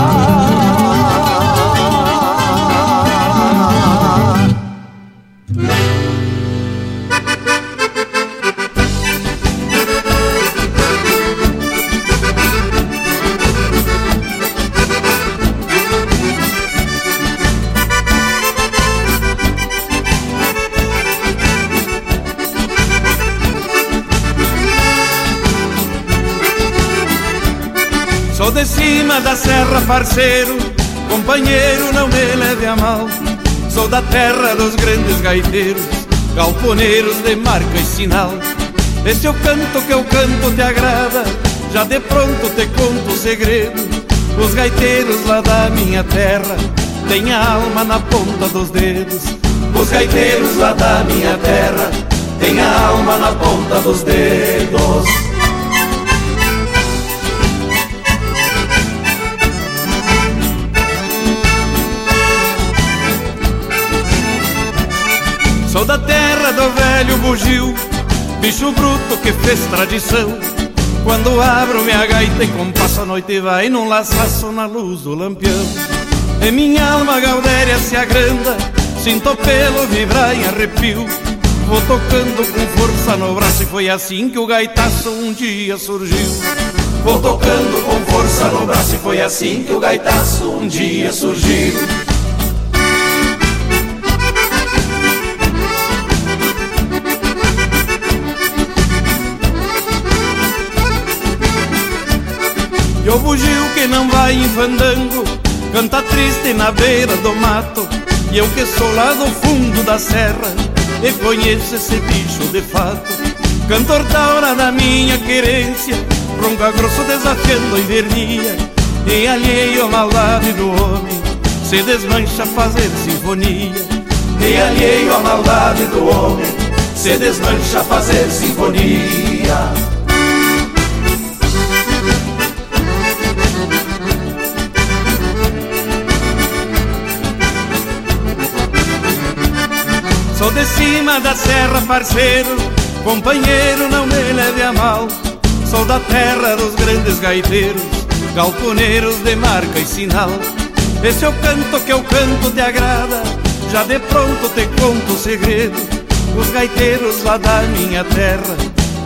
cima da serra, parceiro, companheiro, não me leve a mal. Sou da terra dos grandes gaiteiros, galponeiros de marca e sinal. Esse é o canto que eu canto te agrada, já de pronto te conto o segredo. Os gaiteiros lá da minha terra têm a alma na ponta dos dedos. Os gaiteiros lá da minha terra têm a alma na ponta dos dedos. Sou da terra do velho bugio, bicho bruto que fez tradição. Quando abro minha gaita e compasso a noite vai num laçaço na luz do lampião. E minha alma gaudéria se agranda, sinto pelo vibrar em arrepio. Vou tocando com força no braço e foi assim que o gaitaço um dia surgiu. Vou tocando com força no braço e foi assim que o gaitaço um dia surgiu. E o bugio que não vai em fandango Canta triste na beira do mato. E eu que sou lá do fundo da serra E conheço esse bicho de fato. Cantor da hora da minha querência Ronca grosso desafiando a invernia. E alheio à maldade do homem Se desmancha a fazer sinfonia. E alheio à maldade do homem Se desmancha a fazer sinfonia Sou de cima da serra, parceiro, companheiro, não me leve a mal. Sou da terra dos grandes gaiteiros, galponeiros de marca e sinal. Esse é o canto que eu canto te agrada, já de pronto te conto o segredo. Os gaiteiros lá da minha terra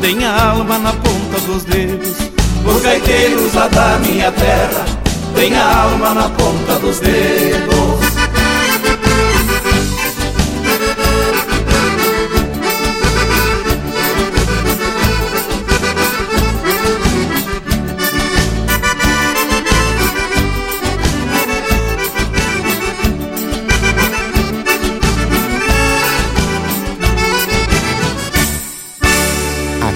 têm a alma na ponta dos dedos. Os gaiteiros lá da minha terra Tem a alma na ponta dos dedos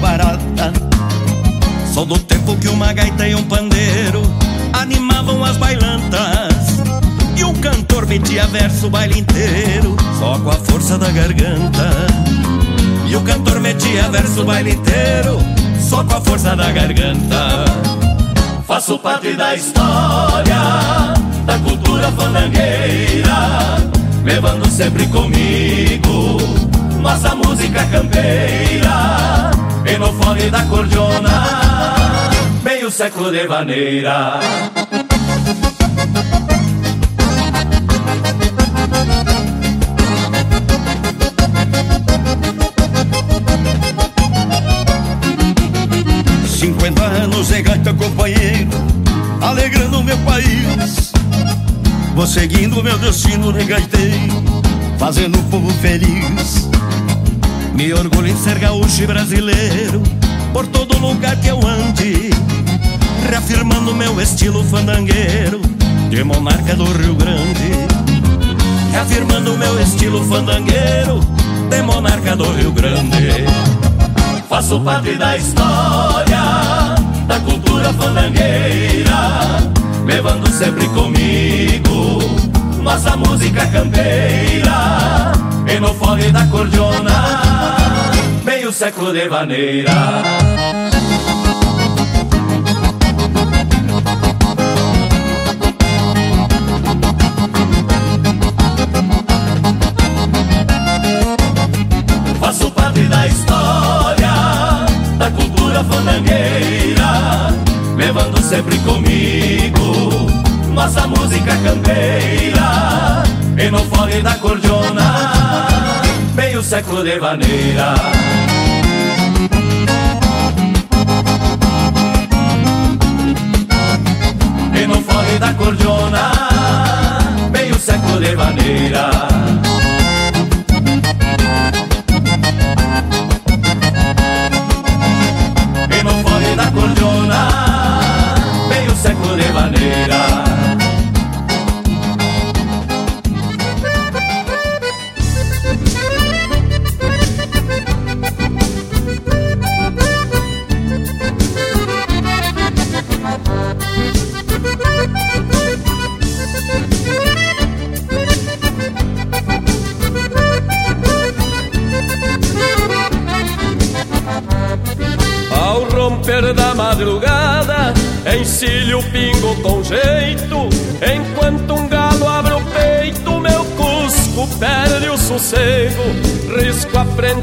Barata. Sou do tempo que uma gaita e um pandeiro animavam as bailantas. E o cantor metia verso o baile inteiro, só com a força da garganta. E o cantor metia verso o baile inteiro, só com a força da garganta. Faço parte da história Da cultura fandangueira Levando sempre comigo Nossa música campeira E no fone da cordiona Meio século de vaneira Cinquenta anos de gaita companheiro Alegrando meu país. Vou seguindo meu destino de Fazendo o povo feliz Me orgulho em ser gaúcho e brasileiro Por todo lugar que eu ande Reafirmando meu estilo fandangueiro De monarca do Rio Grande. Reafirmando meu estilo fandangueiro De monarca do Rio Grande. Faço parte da história Da cultura fandangueira Levando sempre comigo Nossa música campeira E no fone da cordiona Meio século de vaneira. Faço parte da história Da cultura fandangueira Levando sempre comigo Nossa música campeira. E no fone da cordiona século de vaneira E no fone da cordiona Meio século de vaneira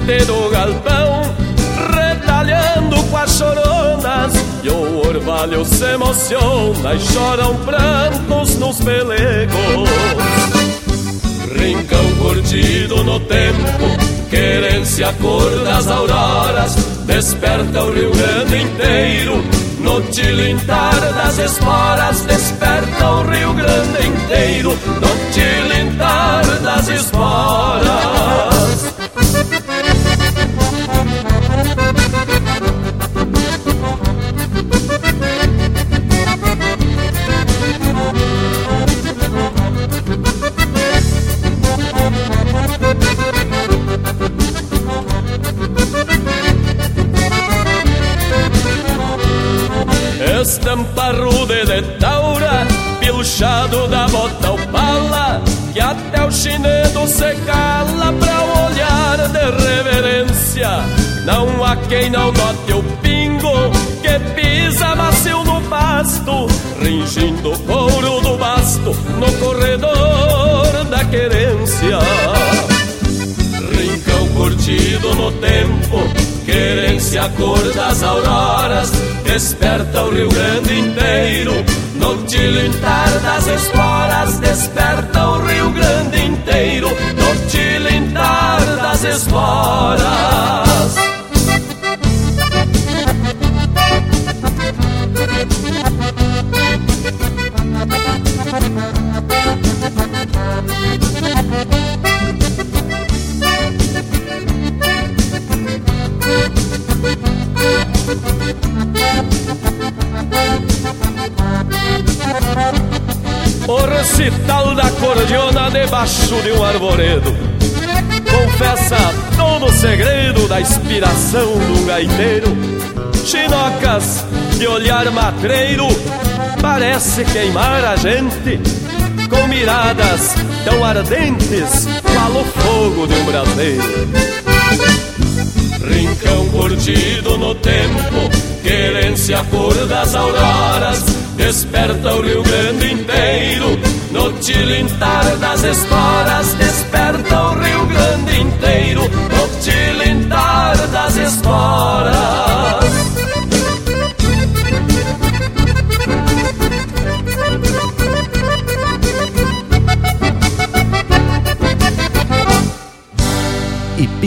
frente do galpão, retalhando com as choronas. E o orvalho se emociona e choram prantos nos pelegos. Rincão curtido no tempo, querência cor das auroras, desperta o Rio Grande inteiro. No tilintar das esporas, desperta o Rio Grande inteiro. No tilintar das esporas. Estampa rude de taura, pilchado da bota ao pala, que até o chinedo se cala pra olhar de reverência. Não há quem não note o pingo que pisa macio no pasto, ringindo o couro do basto no corredor da querência. Curtido no tempo, querência cor das auroras, desperta o Rio Grande inteiro. No tilintar das esporas, desperta o Rio Grande inteiro. No tilintar das esporas. O recital da cordiona debaixo de um arvoredo. Confessa todo o segredo da inspiração do gaiteiro. Chinocas de olhar matreiro Parece queimar a gente. Com miradas tão ardentes Qual o fogo de um braseiro Rincão curtido no tempo Querência cor das auroras Desperta o Rio Grande inteiro. No tilintar das esporas Desperta o Rio Grande inteiro. No tilintar das esporas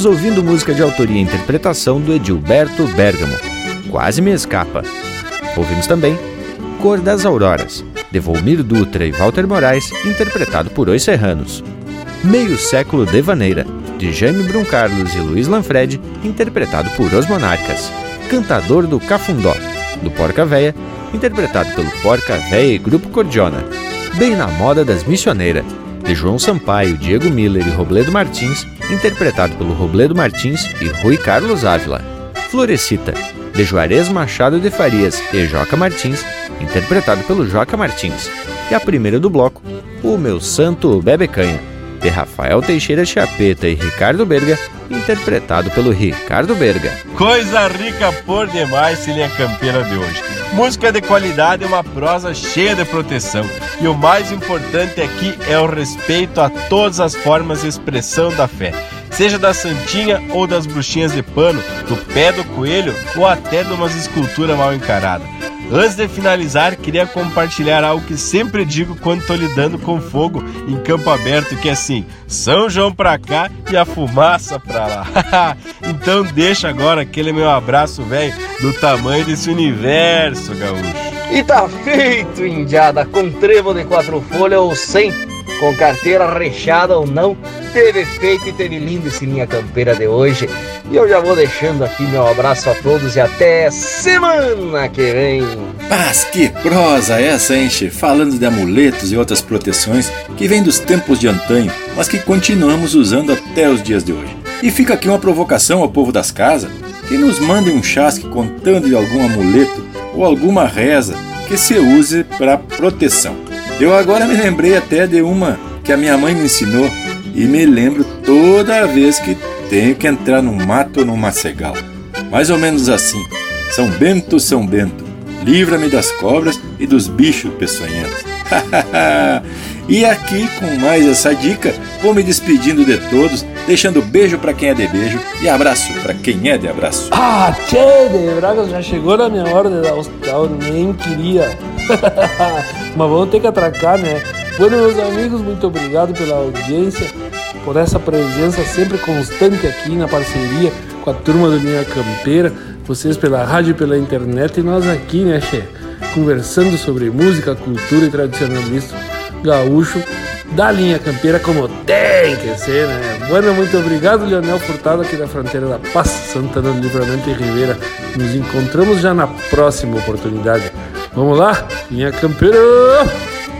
Estamos ouvindo música de autoria e interpretação do Edilberto Bergamo. Quase me escapa. Ouvimos também Cor das Auroras, de Volmir Dutra e Walter Moraes, interpretado por Os Serranos. Meio Século de Vaneira, de Jaime Brum Carlos e Luiz Lanfred, interpretado por Os Monarcas. Cantador do Cafundó, do Porca Véia, interpretado pelo Porca Véia e Grupo Cordiona. Bem na moda das missioneiras, de João Sampaio, Diego Miller e Robledo Martins, interpretado pelo Robledo Martins e Rui Carlos Ávila. Florecita, de Juarez Machado de Farias e Joca Martins, interpretado pelo Joca Martins. E a primeira do bloco, O Meu Santo Bebe Canha, de Rafael Teixeira Chapeta e Ricardo Berga, interpretado pelo Ricardo Berga. Coisa rica por demais, linha campeira de hoje. Música de qualidade e uma prosa cheia de proteção. E o mais importante aqui é o respeito a todas as formas de expressão da fé. Seja da santinha ou das bruxinhas de pano, do pé do coelho ou até de umas esculturas mal encaradas. Antes de finalizar, queria compartilhar algo que sempre digo quando estou lidando com fogo em campo aberto, que é assim, São João pra cá e a fumaça pra lá. então deixa agora aquele meu abraço, velho, do tamanho desse universo, gaúcho. E tá feito, indiada, com trevo de quatro folhas ou sem, com carteira rechada ou não, teve feito e teve lindo esse linha campeira de hoje. E eu já vou deixando aqui meu abraço a todos e até semana que vem. Mas que prosa essa, hein, che? Falando de amuletos e outras proteções que vêm dos tempos de antanho, mas que continuamos usando até os dias de hoje. E fica aqui uma provocação ao povo das casas que nos mandem um chasque contando de algum amuleto ou alguma reza que se use para proteção. Eu agora me lembrei até de uma que a minha mãe me ensinou e me lembro toda vez que tenho que entrar num mato ou num macegal. Mais ou menos assim: São Bento, São Bento, livra-me das cobras e dos bichos peçonhentos. e aqui, com mais essa dica, vou me despedindo de todos, deixando beijo para quem é de beijo e abraço para quem é de abraço. Ah, tchê, de Bragas, já chegou na minha hora de dar nem queria. Mas vamos ter que atracar, né? Bueno, meus amigos, muito obrigado pela audiência, por essa presença sempre constante aqui na parceria com a turma do Linha Campeira, vocês pela rádio e pela internet e nós aqui, né, Che? Conversando sobre música, cultura e tradicionalismo gaúcho da linha campeira como tem que ser, né? Bueno, muito obrigado, Leonel Furtado, aqui da fronteira da Paz, Santana do Livramento e Ribeira. Nos encontramos já na próxima oportunidade. Vamos lá, linha campeira!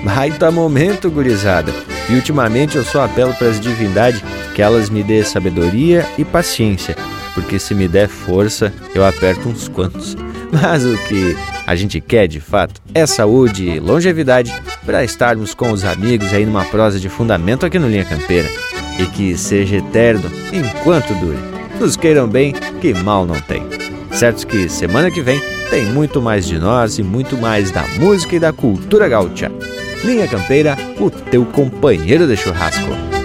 Baita momento, gurizada. E ultimamente eu só apelo para as divindades que elas me dê sabedoria e paciência, porque se me der força, eu aperto uns quantos. Mas o que a gente quer de fato é saúde e longevidade para estarmos com os amigos aí numa prosa de fundamento aqui no Linha Campeira. E que seja eterno enquanto dure. Nos queiram bem, que mal não tem. Certo que semana que vem tem muito mais de nós e muito mais da música e da cultura gaúcha. Linha Campeira, o teu companheiro de churrasco.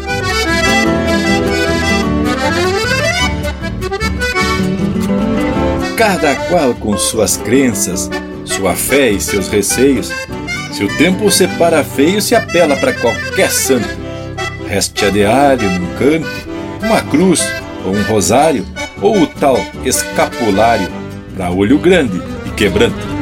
Cada qual com suas crenças, sua fé e seus receios. Se o tempo separa feio, se apela para qualquer santo. Reste de alho num canto, uma cruz ou um rosário, ou o tal escapulário para olho grande e quebranto.